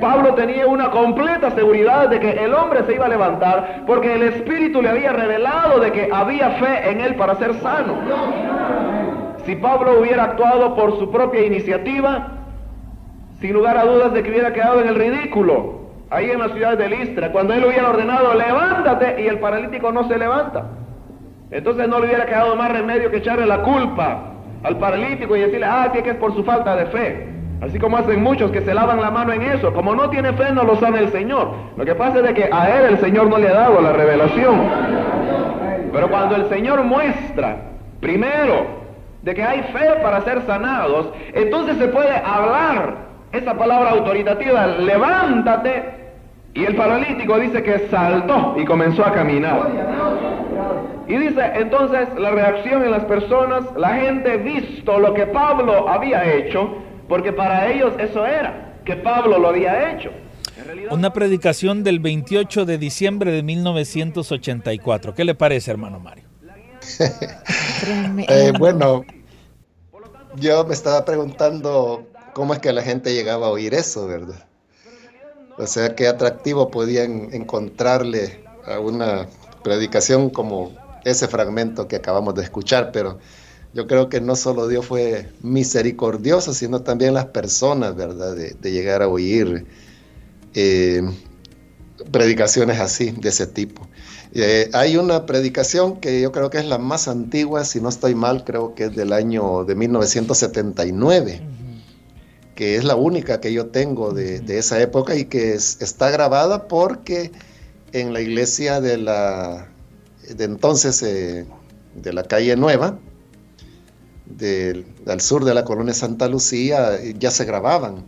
Pablo tenía una completa seguridad de que el hombre se iba a levantar porque el Espíritu le había revelado de que había fe en él para ser sano. Si Pablo hubiera actuado por su propia iniciativa, sin lugar a dudas de que hubiera quedado en el ridículo, ahí en la ciudad de Listra, cuando él hubiera ordenado, levántate, y el paralítico no se levanta. Entonces no le hubiera quedado más remedio que echarle la culpa al paralítico y decirle, ah, que es por su falta de fe. Así como hacen muchos que se lavan la mano en eso. Como no tiene fe, no lo sabe el Señor. Lo que pasa es de que a él el Señor no le ha dado la revelación. Pero cuando el Señor muestra, primero, de que hay fe para ser sanados, entonces se puede hablar esa palabra autoritativa, levántate. Y el paralítico dice que saltó y comenzó a caminar. Y dice, entonces la reacción en las personas, la gente visto lo que Pablo había hecho, porque para ellos eso era, que Pablo lo había hecho. Una predicación del 28 de diciembre de 1984. ¿Qué le parece, hermano Mario? (laughs) eh, bueno, yo me estaba preguntando cómo es que la gente llegaba a oír eso, ¿verdad? O sea, qué atractivo podían encontrarle a una predicación como ese fragmento que acabamos de escuchar, pero yo creo que no solo Dios fue misericordioso, sino también las personas, ¿verdad? De, llegar a oír eh, predicaciones así, de ese tipo. Eh, hay una predicación que yo creo que es la más antigua, si no estoy mal, creo que es del año de 1979, que es la única que yo tengo de, esa época y que está grabada porque en la iglesia de la de entonces eh, de la calle Nueva, del, sur de la colonia Santa Lucía ya se grababan.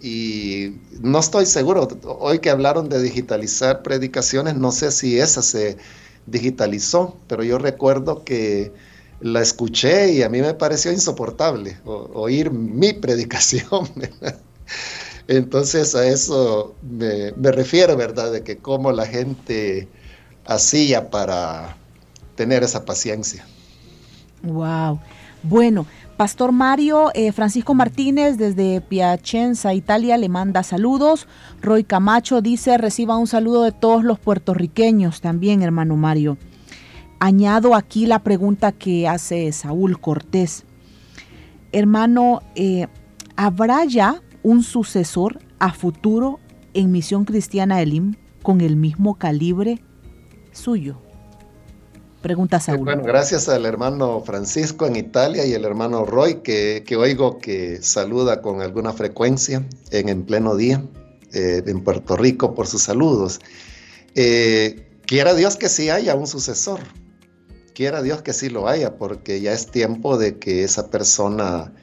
Y no estoy seguro, hoy que hablaron de digitalizar predicaciones, no sé si esa se digitalizó, pero yo recuerdo que la escuché y a mí me pareció insoportable oír mi (laughs) predicación. Entonces a eso me, refiero, ¿verdad? De que cómo la gente hacía para tener esa paciencia. Wow. Bueno, Pastor Mario, eh, Francisco Martínez desde Piacenza, Italia, le manda saludos. Roy Camacho dice, reciba un saludo de todos los puertorriqueños también, hermano Mario. Añado aquí la pregunta que hace Saúl Cortés. Hermano, eh, ¿habrá ya un sucesor a futuro en Misión Cristiana Elim con el mismo calibre suyo? Pregunta Saúl. Bueno, gracias al hermano Francisco en Italia y el hermano Roy, que, oigo que saluda con alguna frecuencia en, en pleno día eh, en Puerto Rico por sus saludos. Eh, quiera Dios que sí haya un sucesor. Quiera Dios que sí lo haya, porque ya es tiempo de que esa persona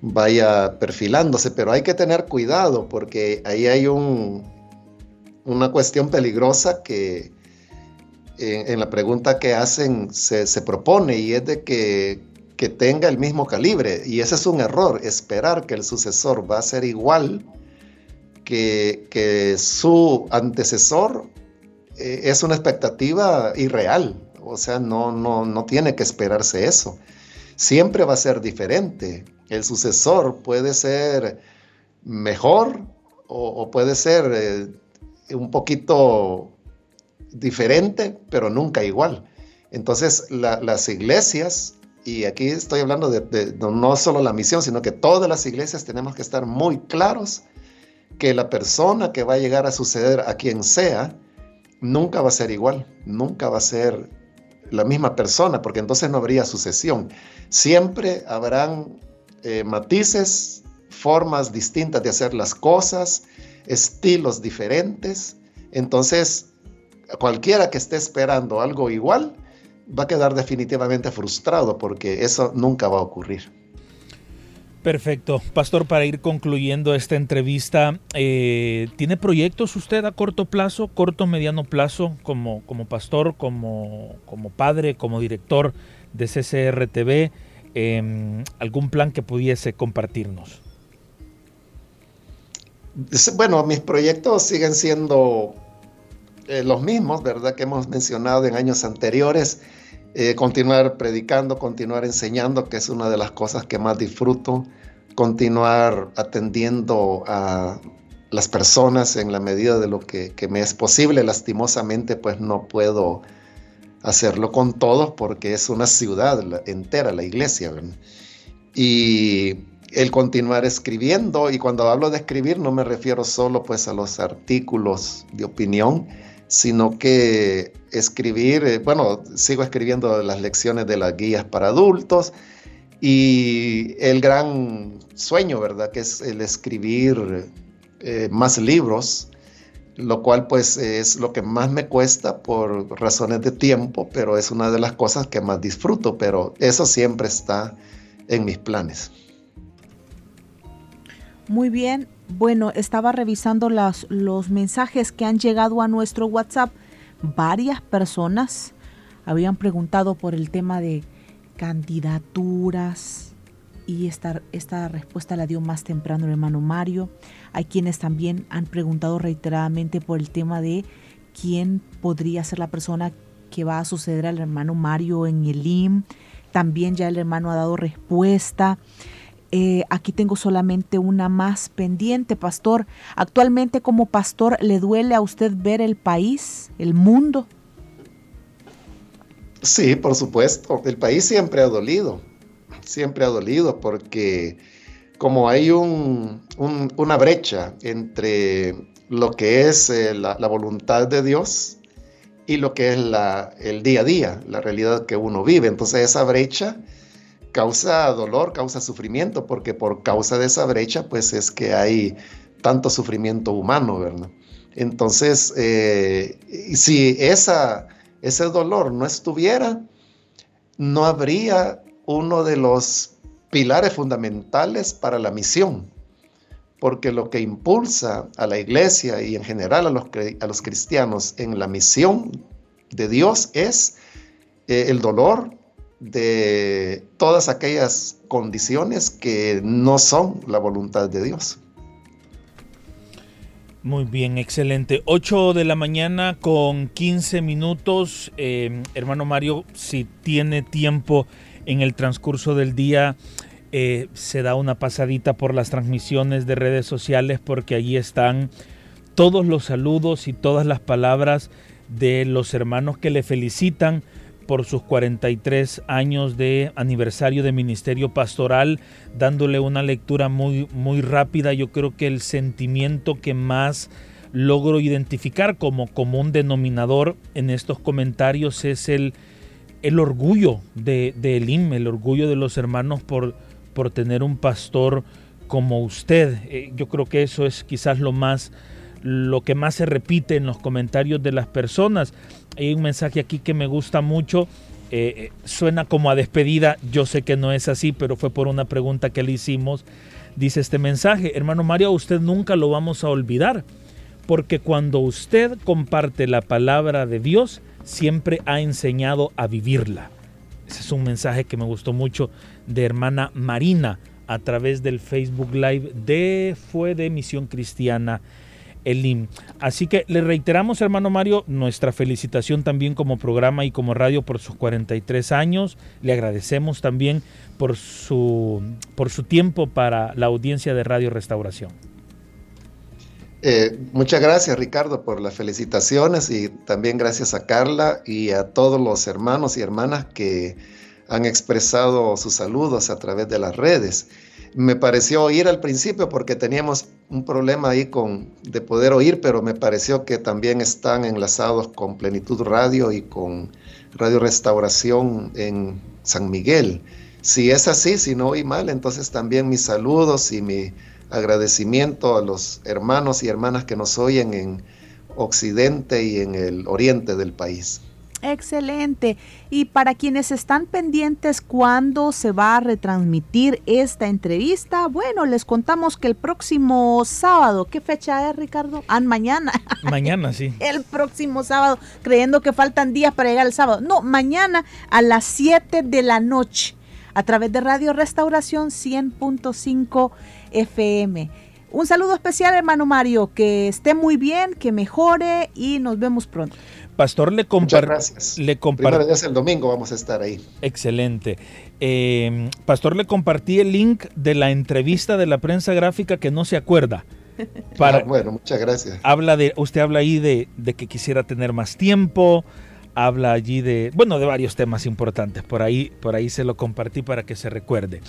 vaya perfilándose, pero hay que tener cuidado porque ahí hay un, una cuestión peligrosa que en, la pregunta que hacen se, propone y es de que, que, tenga el mismo calibre. Y ese es un error, esperar que el sucesor va a ser igual que, que su antecesor eh, es una expectativa irreal. O sea, no, no, no tiene que esperarse eso. Siempre va a ser diferente. El sucesor puede ser mejor o, puede ser eh, un poquito diferente, pero nunca igual. Entonces las iglesias, y aquí estoy hablando de, no solo la misión, sino que todas las iglesias tenemos que estar muy claros que la persona que va a llegar a suceder a quien sea, nunca va a ser igual, nunca va a ser la misma persona, porque entonces no habría sucesión. Siempre habrán eh, matices, formas distintas de hacer las cosas, estilos diferentes. Entonces, cualquiera que esté esperando algo igual va a quedar definitivamente frustrado porque eso nunca va a ocurrir. Perfecto. Pastor, para ir concluyendo esta entrevista, eh, ¿tiene proyectos usted a corto plazo, corto, mediano plazo, como, como pastor, como, como padre, como director de CCRTV? Em, ¿Algún plan que pudiese compartirnos? Bueno, mis proyectos siguen siendo eh, los mismos, ¿verdad? Que hemos mencionado en años anteriores. Eh, continuar predicando, continuar enseñando, que es una de las cosas que más disfruto, continuar atendiendo a las personas en la medida de lo que, me es posible. Lastimosamente, pues no puedo hacerlo con todos porque es una ciudad entera, la iglesia. Y el continuar escribiendo, y cuando hablo de escribir no me refiero solo pues a los artículos de opinión, sino que escribir, eh, bueno, sigo escribiendo las lecciones de las guías para adultos y el gran sueño, ¿verdad? Que es el escribir eh, más libros, lo cual pues es lo que más me cuesta por razones de tiempo, pero es una de las cosas que más disfruto, pero eso siempre está en mis planes. Muy bien, bueno, estaba revisando las, los mensajes que han llegado a nuestro WhatsApp. Varias personas habían preguntado por el tema de candidaturas y esta, esta respuesta la dio más temprano el hermano Mario. Hay quienes también han preguntado reiteradamente por el tema de quién podría ser la persona que va a suceder al hermano Mario en el IM. También ya el hermano ha dado respuesta. Eh, aquí tengo solamente una más pendiente, pastor. Actualmente como pastor, ¿le duele a usted ver el país, el mundo? Sí, por supuesto. El país siempre ha dolido, siempre ha dolido porque como hay una brecha entre lo que es eh, la, voluntad de Dios y lo que es el día a día, la realidad que uno vive. Entonces esa brecha causa dolor, causa sufrimiento, porque por causa de esa brecha, pues es que hay tanto sufrimiento humano, ¿verdad? Entonces, eh, si esa, ese dolor no estuviera, no habría uno de los pilares fundamentales para la misión, porque lo que impulsa a la iglesia y en general a los, a los cristianos en la misión de Dios es eh, el dolor, de todas aquellas condiciones que no son la voluntad de Dios. Muy bien, excelente. 8 de la mañana con 15 minutos. Eh, hermano Mario, si tiene tiempo en el transcurso del día, eh, se da una pasadita por las transmisiones de redes sociales porque allí están todos los saludos y todas las palabras de los hermanos que le felicitan por sus 43 años de aniversario de ministerio pastoral, dándole una lectura muy, muy rápida. Yo creo que el sentimiento que más logro identificar como común denominador en estos comentarios es el, el orgullo de, de Elim, el orgullo de los hermanos por, por tener un pastor como usted. Eh, yo creo que eso es quizás lo más lo que más se repite en los comentarios de las personas. Hay un mensaje aquí que me gusta mucho. Eh, eh, suena como a despedida. Yo sé que no es así, pero fue por una pregunta que le hicimos. Dice este mensaje, hermano Mario, usted nunca lo vamos a olvidar, porque cuando usted comparte la palabra de Dios, siempre ha enseñado a vivirla. Ese es un mensaje que me gustó mucho de hermana Marina a través del Facebook Live de Fue de Misión Cristiana el Así que le reiteramos, hermano Mario, nuestra felicitación también como programa y como radio por sus 43 años. Le agradecemos también por su, por su tiempo para la audiencia de Radio Restauración. Eh, muchas gracias Ricardo por las felicitaciones y también gracias a Carla y a todos los hermanos y hermanas que han expresado sus saludos a través de las redes. Me pareció oír al principio porque teníamos un problema ahí con, de poder oír, pero me pareció que también están enlazados con Plenitud Radio y con Radio Restauración en San Miguel. Si es así, si no oí mal, entonces también mis saludos y mi agradecimiento a los hermanos y hermanas que nos oyen en Occidente y en el oriente del país. Excelente. Y para quienes están pendientes cuándo se va a retransmitir esta entrevista, bueno, les contamos que el próximo sábado, ¿qué fecha es, Ricardo? Ah, mañana. (laughs) Mañana, sí. el próximo sábado, creyendo que faltan días para llegar el sábado. No, mañana a las 7 de la noche, a través de Radio Restauración 100.5 FM. Un saludo especial, hermano Mario, que esté muy bien, que mejore y nos vemos pronto. Pastor, le compartí. Le Primero es el domingo, vamos a estar ahí. Excelente. Em, Pastor, le compartí el link de la entrevista de la prensa gráfica que no se acuerda. (laughs) Para, ah, bueno, muchas gracias. Habla de, usted habla ahí de, de que quisiera tener más tiempo, habla allí de, bueno, de varios temas importantes. Por ahí, por ahí se lo compartí para que se recuerde.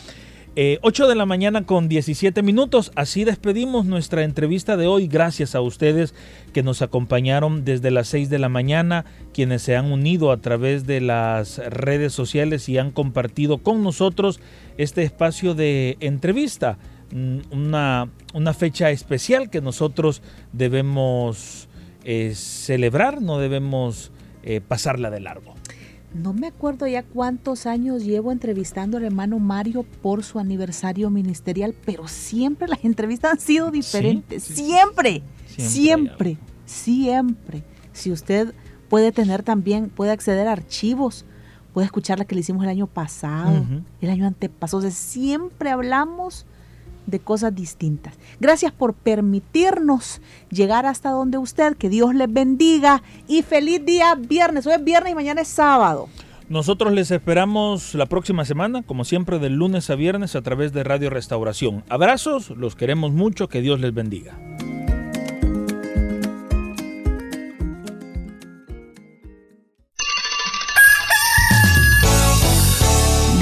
8 eh, de la mañana con 17 minutos. Así despedimos nuestra entrevista de hoy. Gracias a ustedes que nos acompañaron desde las 6 de la mañana, quienes se han unido a través de las redes sociales y han compartido con nosotros este espacio de entrevista. Mm, una, una fecha especial que nosotros debemos eh, celebrar, no debemos eh, pasarla de largo no me acuerdo ya cuántos años llevo entrevistando al hermano Mario por su aniversario ministerial, pero siempre las entrevistas han sido diferentes. Siempre, siempre, siempre, Si usted puede tener también, puede acceder a archivos, puede escuchar la que le hicimos el año pasado, el año antepasado. siempre hablamos de cosas distintas. Gracias por permitirnos llegar hasta donde usted, que Dios les bendiga y feliz día viernes. Hoy es viernes y mañana es sábado. Nosotros les esperamos la próxima semana, como siempre, de lunes a viernes a través de Radio Restauración. Abrazos, los queremos mucho, que Dios les bendiga.